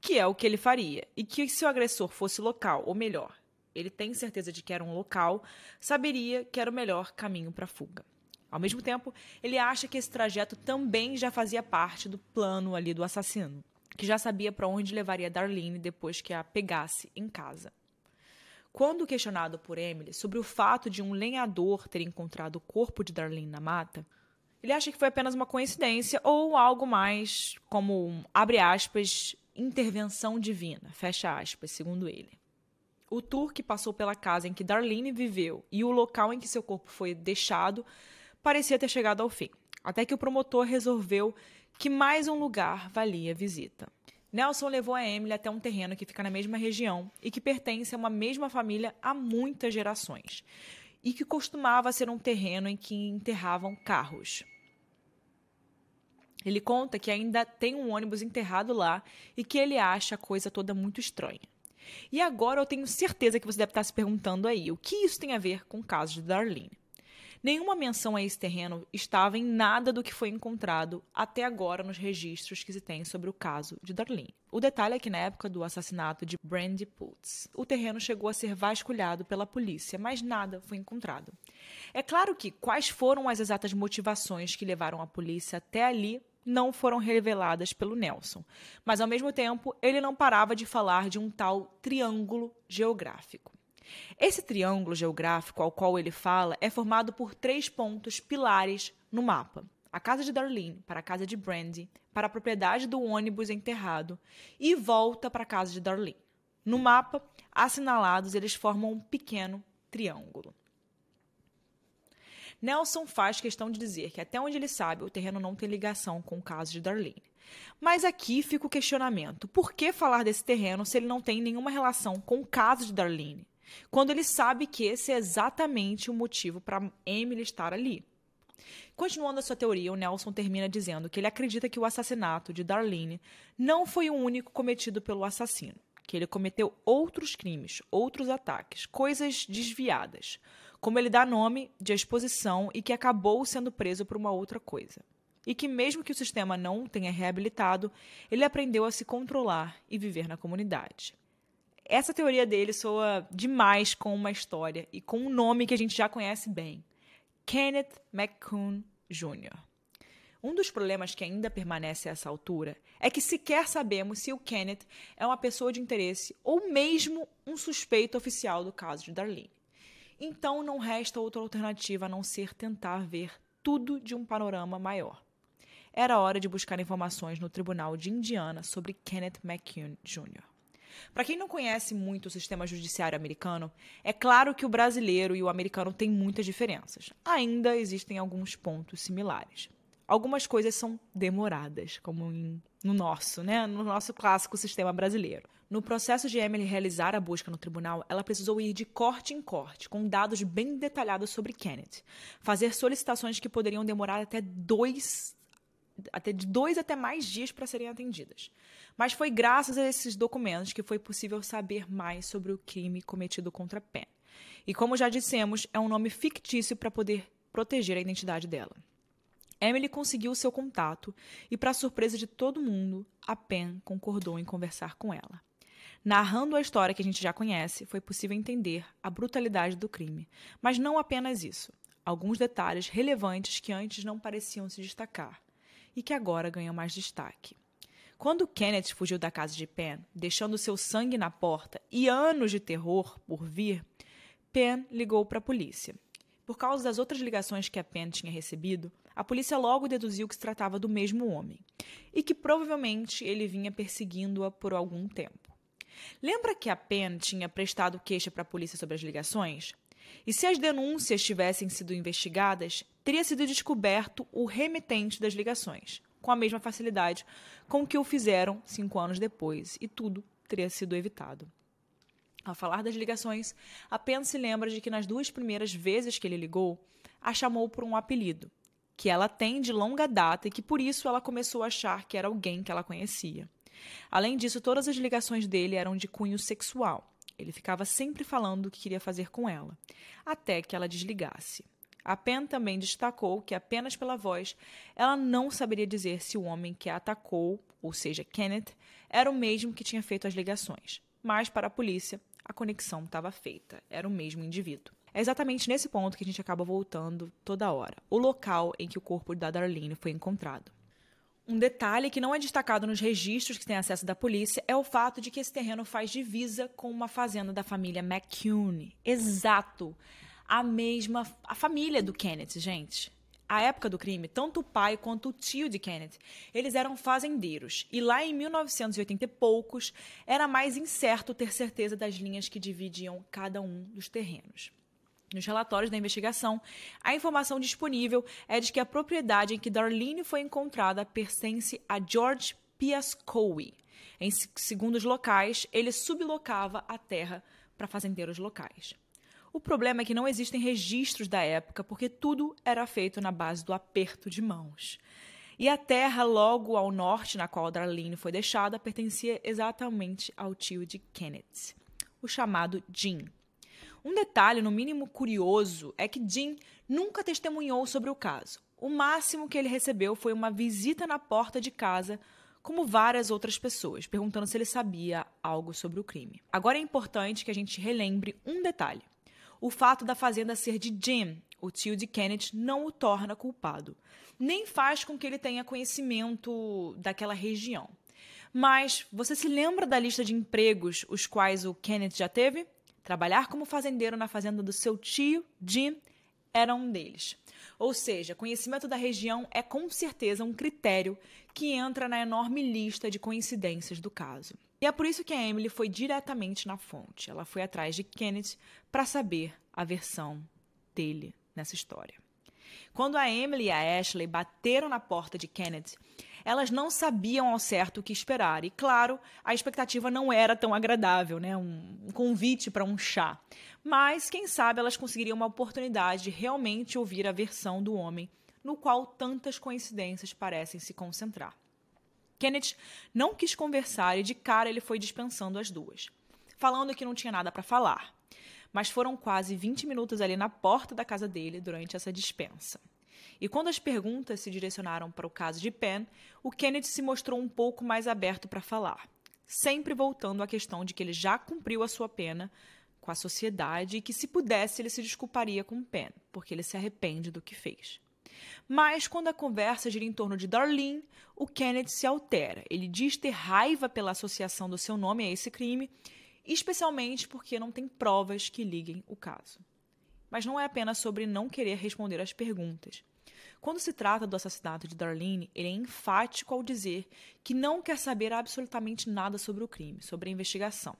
que é o que ele faria, e que se o agressor fosse local, ou melhor, ele tem certeza de que era um local, saberia que era o melhor caminho para a fuga. Ao mesmo tempo, ele acha que esse trajeto também já fazia parte do plano ali do assassino, que já sabia para onde levaria Darlene depois que a pegasse em casa. Quando questionado por Emily sobre o fato de um lenhador ter encontrado o corpo de Darlene na mata, ele acha que foi apenas uma coincidência ou algo mais como, um, abre aspas, intervenção divina, fecha aspas, segundo ele. O tour que passou pela casa em que Darlene viveu e o local em que seu corpo foi deixado parecia ter chegado ao fim, até que o promotor resolveu que mais um lugar valia visita. Nelson levou a Emily até um terreno que fica na mesma região e que pertence a uma mesma família há muitas gerações, e que costumava ser um terreno em que enterravam carros. Ele conta que ainda tem um ônibus enterrado lá e que ele acha a coisa toda muito estranha. E agora eu tenho certeza que você deve estar se perguntando aí o que isso tem a ver com o caso de Darlene. Nenhuma menção a esse terreno estava em nada do que foi encontrado até agora nos registros que se tem sobre o caso de Darlene. O detalhe é que na época do assassinato de Brandy Putz, o terreno chegou a ser vasculhado pela polícia, mas nada foi encontrado. É claro que quais foram as exatas motivações que levaram a polícia até ali não foram reveladas pelo Nelson, mas ao mesmo tempo ele não parava de falar de um tal triângulo geográfico. Esse triângulo geográfico ao qual ele fala é formado por três pontos pilares no mapa: a casa de Darlene para a casa de Brandy, para a propriedade do ônibus enterrado e volta para a casa de Darlene. No mapa, assinalados, eles formam um pequeno triângulo. Nelson faz questão de dizer que, até onde ele sabe, o terreno não tem ligação com o caso de Darlene. Mas aqui fica o questionamento: por que falar desse terreno se ele não tem nenhuma relação com o caso de Darlene? Quando ele sabe que esse é exatamente o motivo para Emily estar ali. Continuando a sua teoria, o Nelson termina dizendo que ele acredita que o assassinato de Darlene não foi o único cometido pelo assassino, que ele cometeu outros crimes, outros ataques, coisas desviadas como ele dá nome de exposição e que acabou sendo preso por uma outra coisa. E que, mesmo que o sistema não tenha reabilitado, ele aprendeu a se controlar e viver na comunidade. Essa teoria dele soa demais com uma história e com um nome que a gente já conhece bem: Kenneth McCoon Jr. Um dos problemas que ainda permanece a essa altura é que sequer sabemos se o Kenneth é uma pessoa de interesse ou mesmo um suspeito oficial do caso de Darlene. Então não resta outra alternativa a não ser tentar ver tudo de um panorama maior. Era hora de buscar informações no Tribunal de Indiana sobre Kenneth McCune Jr. Para quem não conhece muito o sistema judiciário americano, é claro que o brasileiro e o americano têm muitas diferenças. Ainda existem alguns pontos similares. Algumas coisas são demoradas, como em, no nosso, né, no nosso clássico sistema brasileiro. No processo de Emily realizar a busca no tribunal, ela precisou ir de corte em corte, com dados bem detalhados sobre Kenneth, fazer solicitações que poderiam demorar até dois, até de dois até mais dias para serem atendidas. Mas foi graças a esses documentos que foi possível saber mais sobre o crime cometido contra Penn. E como já dissemos, é um nome fictício para poder proteger a identidade dela. Emily conseguiu seu contato e, para surpresa de todo mundo, a Penn concordou em conversar com ela. Narrando a história que a gente já conhece, foi possível entender a brutalidade do crime. Mas não apenas isso. Alguns detalhes relevantes que antes não pareciam se destacar e que agora ganham mais destaque. Quando Kenneth fugiu da casa de Penn, deixando seu sangue na porta e anos de terror por vir, Penn ligou para a polícia. Por causa das outras ligações que a Penn tinha recebido, a polícia logo deduziu que se tratava do mesmo homem e que provavelmente ele vinha perseguindo-a por algum tempo. Lembra que a Penn tinha prestado queixa para a polícia sobre as ligações? E se as denúncias tivessem sido investigadas, teria sido descoberto o remetente das ligações, com a mesma facilidade com que o fizeram cinco anos depois, e tudo teria sido evitado. Ao falar das ligações, a Penn se lembra de que nas duas primeiras vezes que ele ligou, a chamou por um apelido, que ela tem de longa data e que por isso ela começou a achar que era alguém que ela conhecia. Além disso, todas as ligações dele eram de cunho sexual. Ele ficava sempre falando o que queria fazer com ela, até que ela desligasse. A Pen também destacou que apenas pela voz ela não saberia dizer se o homem que a atacou, ou seja, Kenneth, era o mesmo que tinha feito as ligações. Mas para a polícia, a conexão estava feita, era o mesmo indivíduo. É exatamente nesse ponto que a gente acaba voltando toda hora o local em que o corpo da Darlene foi encontrado. Um detalhe que não é destacado nos registros que têm acesso da polícia é o fato de que esse terreno faz divisa com uma fazenda da família McCune. Exato! A mesma. a família do Kenneth, gente. A época do crime, tanto o pai quanto o tio de Kenneth, eles eram fazendeiros. E lá em 1980 e poucos, era mais incerto ter certeza das linhas que dividiam cada um dos terrenos. Nos relatórios da investigação, a informação disponível é de que a propriedade em que Darlene foi encontrada pertence a George Piascoe. Em segundo os locais, ele sublocava a terra para fazendeiros locais. O problema é que não existem registros da época, porque tudo era feito na base do aperto de mãos. E a terra logo ao norte, na qual Darlene foi deixada, pertencia exatamente ao tio de Kenneth, o chamado Jim. Um detalhe, no mínimo curioso, é que Jim nunca testemunhou sobre o caso. O máximo que ele recebeu foi uma visita na porta de casa, como várias outras pessoas, perguntando se ele sabia algo sobre o crime. Agora é importante que a gente relembre um detalhe. O fato da fazenda ser de Jim, o tio de Kenneth, não o torna culpado, nem faz com que ele tenha conhecimento daquela região. Mas você se lembra da lista de empregos os quais o Kenneth já teve? Trabalhar como fazendeiro na fazenda do seu tio, Jim, era um deles. Ou seja, conhecimento da região é com certeza um critério que entra na enorme lista de coincidências do caso. E é por isso que a Emily foi diretamente na fonte. Ela foi atrás de Kenneth para saber a versão dele nessa história. Quando a Emily e a Ashley bateram na porta de Kenneth, elas não sabiam ao certo o que esperar. E, claro, a expectativa não era tão agradável, né? Um, convite para um chá. Mas, quem sabe, elas conseguiriam uma oportunidade de realmente ouvir a versão do homem no qual tantas coincidências parecem se concentrar. Kenneth não quis conversar e de cara ele foi dispensando as duas, falando que não tinha nada para falar. Mas foram quase 20 minutos ali na porta da casa dele durante essa dispensa. E quando as perguntas se direcionaram para o caso de Penn, o Kennedy se mostrou um pouco mais aberto para falar, sempre voltando à questão de que ele já cumpriu a sua pena com a sociedade e que, se pudesse, ele se desculparia com Penn, porque ele se arrepende do que fez. Mas quando a conversa gira em torno de Darlene, o Kenneth se altera. Ele diz ter raiva pela associação do seu nome a esse crime, especialmente porque não tem provas que liguem o caso. Mas não é apenas sobre não querer responder às perguntas. Quando se trata do assassinato de Darlene, ele é enfático ao dizer que não quer saber absolutamente nada sobre o crime, sobre a investigação.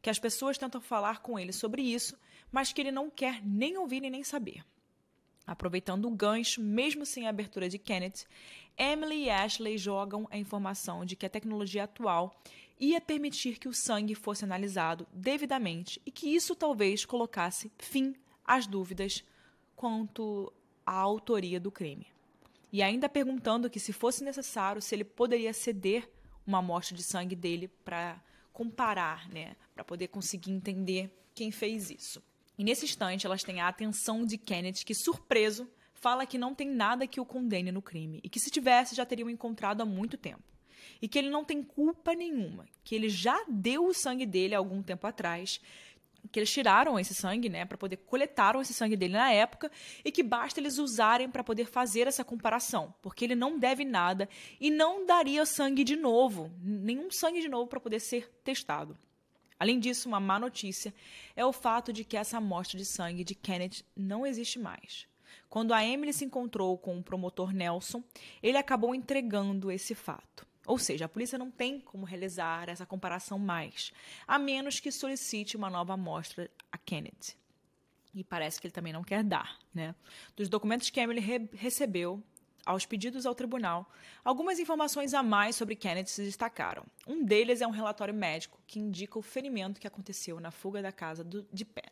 Que as pessoas tentam falar com ele sobre isso, mas que ele não quer nem ouvir e nem saber. Aproveitando o gancho, mesmo sem a abertura de Kenneth, Emily e Ashley jogam a informação de que a tecnologia atual ia permitir que o sangue fosse analisado devidamente e que isso talvez colocasse fim às dúvidas quanto à autoria do crime. E ainda perguntando que, se fosse necessário, se ele poderia ceder uma amostra de sangue dele para comparar, né, para poder conseguir entender quem fez isso. E nesse instante, elas têm a atenção de Kenneth, que, surpreso, fala que não tem nada que o condene no crime e que, se tivesse, já teriam encontrado há muito tempo. E que ele não tem culpa nenhuma, que ele já deu o sangue dele há algum tempo atrás que eles tiraram esse sangue, né, para poder coletaram esse sangue dele na época e que basta eles usarem para poder fazer essa comparação, porque ele não deve nada e não daria sangue de novo, nenhum sangue de novo para poder ser testado. Além disso, uma má notícia é o fato de que essa amostra de sangue de Kenneth não existe mais. Quando a Emily se encontrou com o promotor Nelson, ele acabou entregando esse fato. Ou seja, a polícia não tem como realizar essa comparação mais, a menos que solicite uma nova amostra a Kennedy. E parece que ele também não quer dar. Né? Dos documentos que Emily re recebeu, aos pedidos ao tribunal, algumas informações a mais sobre Kennedy se destacaram. Um deles é um relatório médico que indica o ferimento que aconteceu na fuga da casa do, de Penn.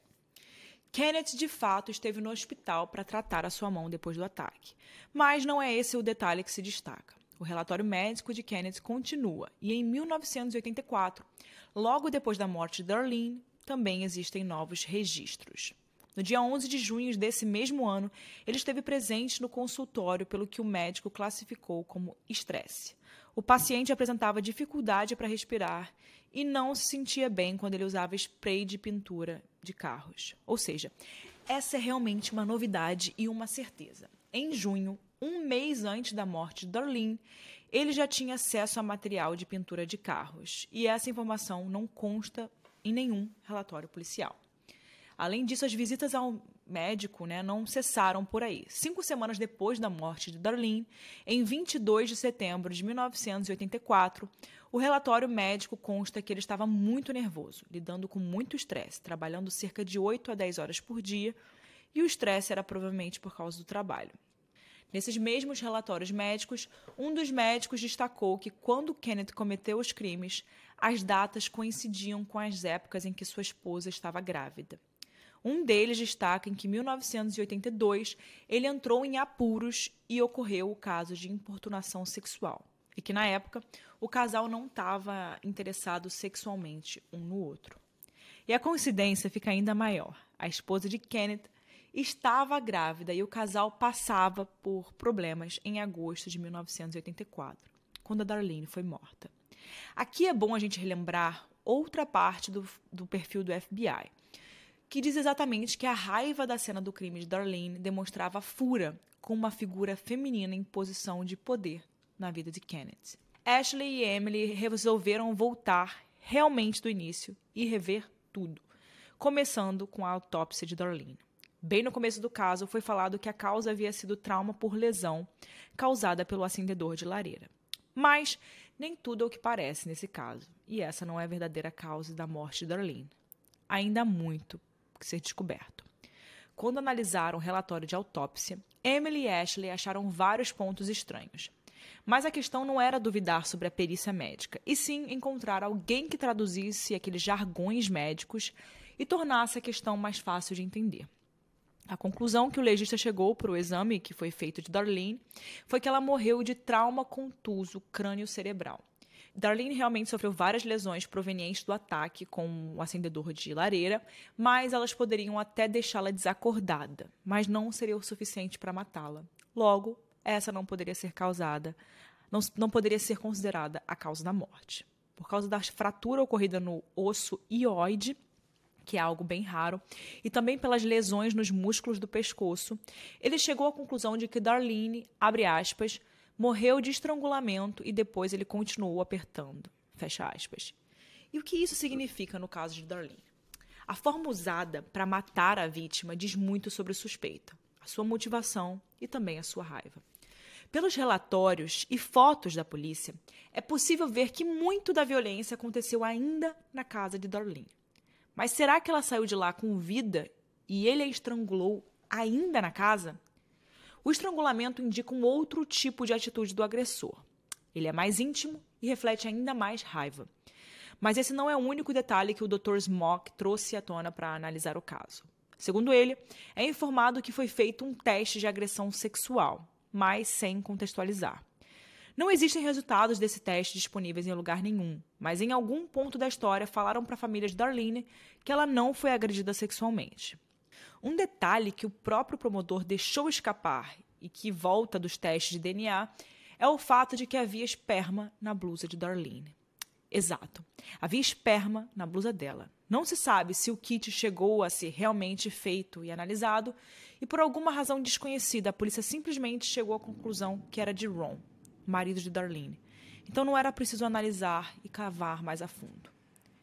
Kenneth de fato esteve no hospital para tratar a sua mão depois do ataque, mas não é esse o detalhe que se destaca. O relatório médico de Kenneth continua, e em 1984, logo depois da morte de Darlene, também existem novos registros. No dia 11 de junho desse mesmo ano, ele esteve presente no consultório pelo que o médico classificou como estresse. O paciente apresentava dificuldade para respirar e não se sentia bem quando ele usava spray de pintura de carros. Ou seja, essa é realmente uma novidade e uma certeza. Em junho, um mês antes da morte de Darlene, ele já tinha acesso a material de pintura de carros, e essa informação não consta em nenhum relatório policial. Além disso, as visitas ao médico né, não cessaram por aí. Cinco semanas depois da morte de Darlene, em 22 de setembro de 1984, o relatório médico consta que ele estava muito nervoso, lidando com muito estresse, trabalhando cerca de 8 a 10 horas por dia, e o estresse era provavelmente por causa do trabalho. Nesses mesmos relatórios médicos, um dos médicos destacou que quando Kenneth cometeu os crimes, as datas coincidiam com as épocas em que sua esposa estava grávida. Um deles destaca em que em 1982 ele entrou em apuros e ocorreu o caso de importunação sexual, e que na época o casal não estava interessado sexualmente um no outro. E a coincidência fica ainda maior. A esposa de Kenneth estava grávida e o casal passava por problemas em agosto de 1984, quando a Darlene foi morta. Aqui é bom a gente relembrar outra parte do, do perfil do FBI, que diz exatamente que a raiva da cena do crime de Darlene demonstrava fura com uma figura feminina em posição de poder na vida de Kenneth. Ashley e Emily resolveram voltar realmente do início e rever tudo, começando com a autópsia de Darlene. Bem no começo do caso, foi falado que a causa havia sido trauma por lesão causada pelo acendedor de lareira. Mas nem tudo é o que parece nesse caso, e essa não é a verdadeira causa da morte de Darlene. Ainda há muito ser descoberto. Quando analisaram o relatório de autópsia, Emily e Ashley acharam vários pontos estranhos. Mas a questão não era duvidar sobre a perícia médica, e sim encontrar alguém que traduzisse aqueles jargões médicos e tornasse a questão mais fácil de entender. A conclusão que o legista chegou para o exame que foi feito de Darlene foi que ela morreu de trauma contuso crânio-cerebral. Darlene realmente sofreu várias lesões provenientes do ataque com o acendedor de lareira, mas elas poderiam até deixá-la desacordada, mas não seria o suficiente para matá-la. Logo, essa não poderia ser causada, não, não poderia ser considerada a causa da morte. Por causa da fratura ocorrida no osso ióide, que é algo bem raro, e também pelas lesões nos músculos do pescoço, ele chegou à conclusão de que Darlene, abre aspas, morreu de estrangulamento e depois ele continuou apertando, fecha aspas. E o que isso significa no caso de Darlene? A forma usada para matar a vítima diz muito sobre o suspeito, a sua motivação e também a sua raiva. Pelos relatórios e fotos da polícia, é possível ver que muito da violência aconteceu ainda na casa de Darlene. Mas será que ela saiu de lá com vida e ele a estrangulou ainda na casa? O estrangulamento indica um outro tipo de atitude do agressor. Ele é mais íntimo e reflete ainda mais raiva. Mas esse não é o único detalhe que o Dr. Smock trouxe à tona para analisar o caso. Segundo ele, é informado que foi feito um teste de agressão sexual, mas sem contextualizar. Não existem resultados desse teste disponíveis em lugar nenhum, mas em algum ponto da história falaram para a família de Darlene que ela não foi agredida sexualmente. Um detalhe que o próprio promotor deixou escapar e que volta dos testes de DNA é o fato de que havia esperma na blusa de Darlene. Exato, havia esperma na blusa dela. Não se sabe se o kit chegou a ser realmente feito e analisado, e por alguma razão desconhecida, a polícia simplesmente chegou à conclusão que era de Ron, marido de Darlene. Então não era preciso analisar e cavar mais a fundo.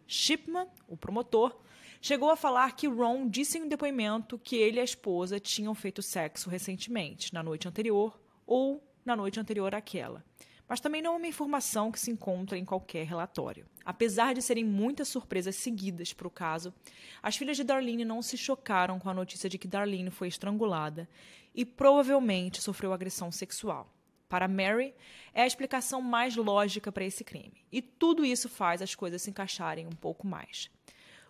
Shipman, o promotor, chegou a falar que Ron disse em um depoimento que ele e a esposa tinham feito sexo recentemente, na noite anterior ou na noite anterior àquela. Mas também não é uma informação que se encontra em qualquer relatório. Apesar de serem muitas surpresas seguidas para o caso, as filhas de Darlene não se chocaram com a notícia de que Darlene foi estrangulada e provavelmente sofreu agressão sexual para Mary, é a explicação mais lógica para esse crime. E tudo isso faz as coisas se encaixarem um pouco mais.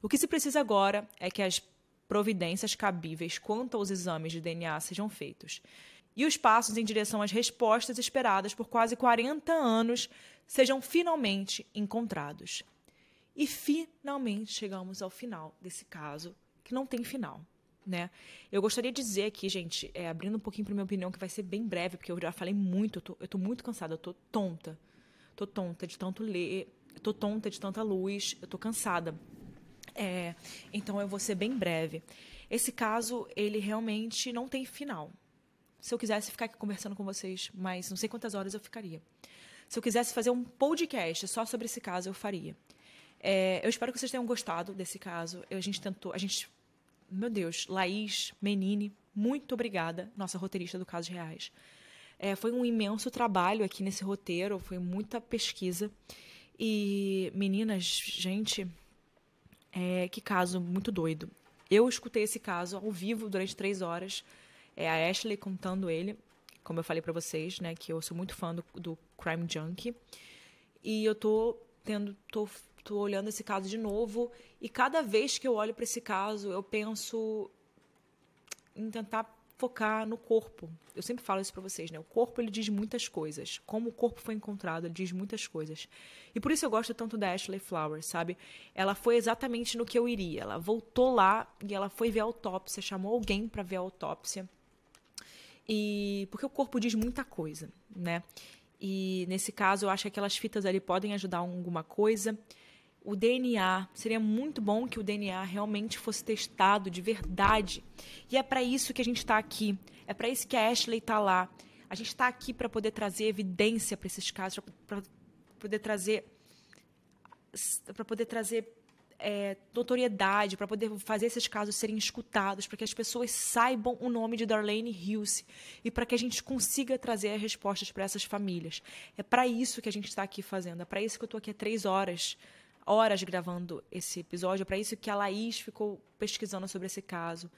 O que se precisa agora é que as providências cabíveis quanto aos exames de DNA sejam feitos. E os passos em direção às respostas esperadas por quase 40 anos sejam finalmente encontrados. E finalmente chegamos ao final desse caso, que não tem final né? Eu gostaria de dizer aqui, gente, é, abrindo um pouquinho para minha opinião, que vai ser bem breve, porque eu já falei muito, eu tô, eu tô muito cansada, eu tô tonta. Tô tonta de tanto ler, tô tonta de tanta luz, eu tô cansada. É, então eu vou ser bem breve. Esse caso, ele realmente não tem final. Se eu quisesse ficar aqui conversando com vocês, mas não sei quantas horas eu ficaria. Se eu quisesse fazer um podcast só sobre esse caso, eu faria. É, eu espero que vocês tenham gostado desse caso. Eu, a gente tentou, a gente meu Deus, Laís Menini, muito obrigada, nossa roteirista do Casos Reais. É, foi um imenso trabalho aqui nesse roteiro, foi muita pesquisa. E, meninas, gente, é, que caso muito doido. Eu escutei esse caso ao vivo durante três horas. É a Ashley contando ele, como eu falei para vocês, né, que eu sou muito fã do, do Crime Junkie. E eu tô tendo, tô tô olhando esse caso de novo e cada vez que eu olho para esse caso, eu penso em tentar focar no corpo. Eu sempre falo isso para vocês, né? O corpo ele diz muitas coisas. Como o corpo foi encontrado, ele diz muitas coisas. E por isso eu gosto tanto da Ashley Flowers, sabe? Ela foi exatamente no que eu iria. Ela voltou lá e ela foi ver a autópsia, chamou alguém para ver a autópsia. E porque o corpo diz muita coisa, né? E nesse caso, eu acho que aquelas fitas ali podem ajudar alguma coisa o DNA. Seria muito bom que o DNA realmente fosse testado de verdade. E é para isso que a gente está aqui. É para isso que a Ashley está lá. A gente está aqui para poder trazer evidência para esses casos, para poder trazer para poder trazer é, notoriedade, para poder fazer esses casos serem escutados, para que as pessoas saibam o nome de Darlene Hughes e para que a gente consiga trazer as respostas para essas famílias. É para isso que a gente está aqui fazendo, é para isso que eu estou aqui há três horas horas gravando esse episódio. Para isso que a Laís ficou pesquisando sobre esse caso.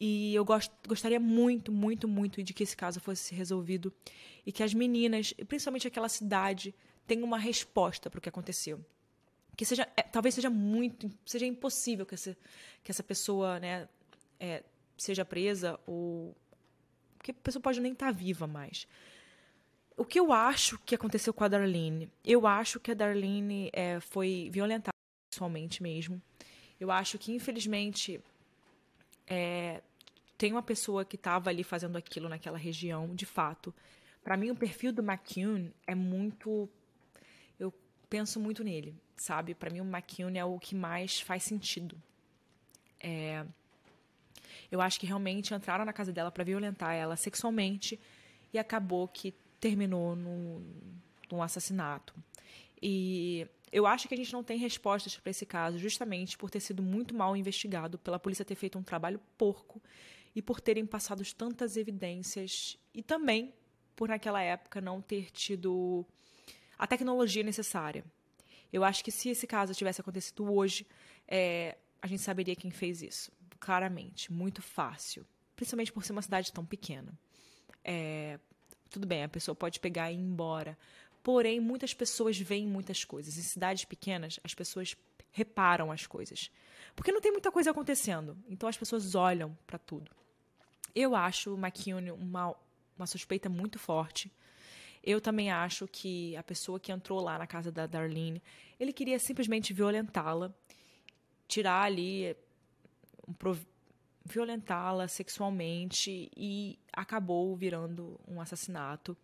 E eu gost, gostaria muito, muito, muito de que esse caso fosse resolvido e que as meninas, principalmente aquela cidade, tenham uma resposta para o que aconteceu. Que seja, é, talvez seja muito, seja impossível que essa, que essa pessoa, né, é, seja presa ou porque a pessoa pode nem estar tá viva mais. O que eu acho que aconteceu com a Darlene? Eu acho que a Darlene é, foi violentada sexualmente mesmo. Eu acho que, infelizmente, é, tem uma pessoa que estava ali fazendo aquilo naquela região, de fato. Para mim, o perfil do McCune é muito. Eu penso muito nele, sabe? Para mim, o McCune é o que mais faz sentido. É, eu acho que realmente entraram na casa dela para violentar ela sexualmente e acabou que terminou no, num assassinato. E eu acho que a gente não tem respostas para esse caso, justamente por ter sido muito mal investigado, pela polícia ter feito um trabalho porco e por terem passado tantas evidências e também por naquela época não ter tido a tecnologia necessária. Eu acho que se esse caso tivesse acontecido hoje, é, a gente saberia quem fez isso, claramente, muito fácil, principalmente por ser uma cidade tão pequena. É, tudo bem, a pessoa pode pegar e ir embora, porém muitas pessoas veem muitas coisas. Em cidades pequenas, as pessoas reparam as coisas, porque não tem muita coisa acontecendo, então as pessoas olham para tudo. Eu acho o McKeown uma, uma suspeita muito forte. Eu também acho que a pessoa que entrou lá na casa da Darlene, ele queria simplesmente violentá-la, tirar ali, um, violentá-la sexualmente e acabou virando um assassinato.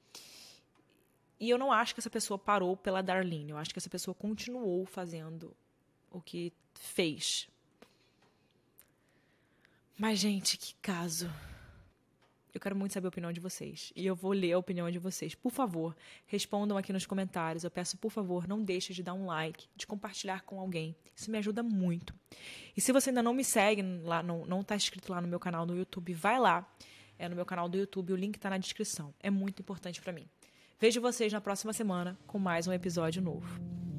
E eu não acho que essa pessoa parou pela Darlene, eu acho que essa pessoa continuou fazendo o que fez. Mas, gente, que caso. Eu quero muito saber a opinião de vocês. E eu vou ler a opinião de vocês. Por favor, respondam aqui nos comentários. Eu peço, por favor, não deixe de dar um like, de compartilhar com alguém. Isso me ajuda muito. E se você ainda não me segue lá, não está inscrito lá no meu canal no YouTube, vai lá. É no meu canal do YouTube, o link está na descrição. É muito importante para mim. Vejo vocês na próxima semana com mais um episódio novo.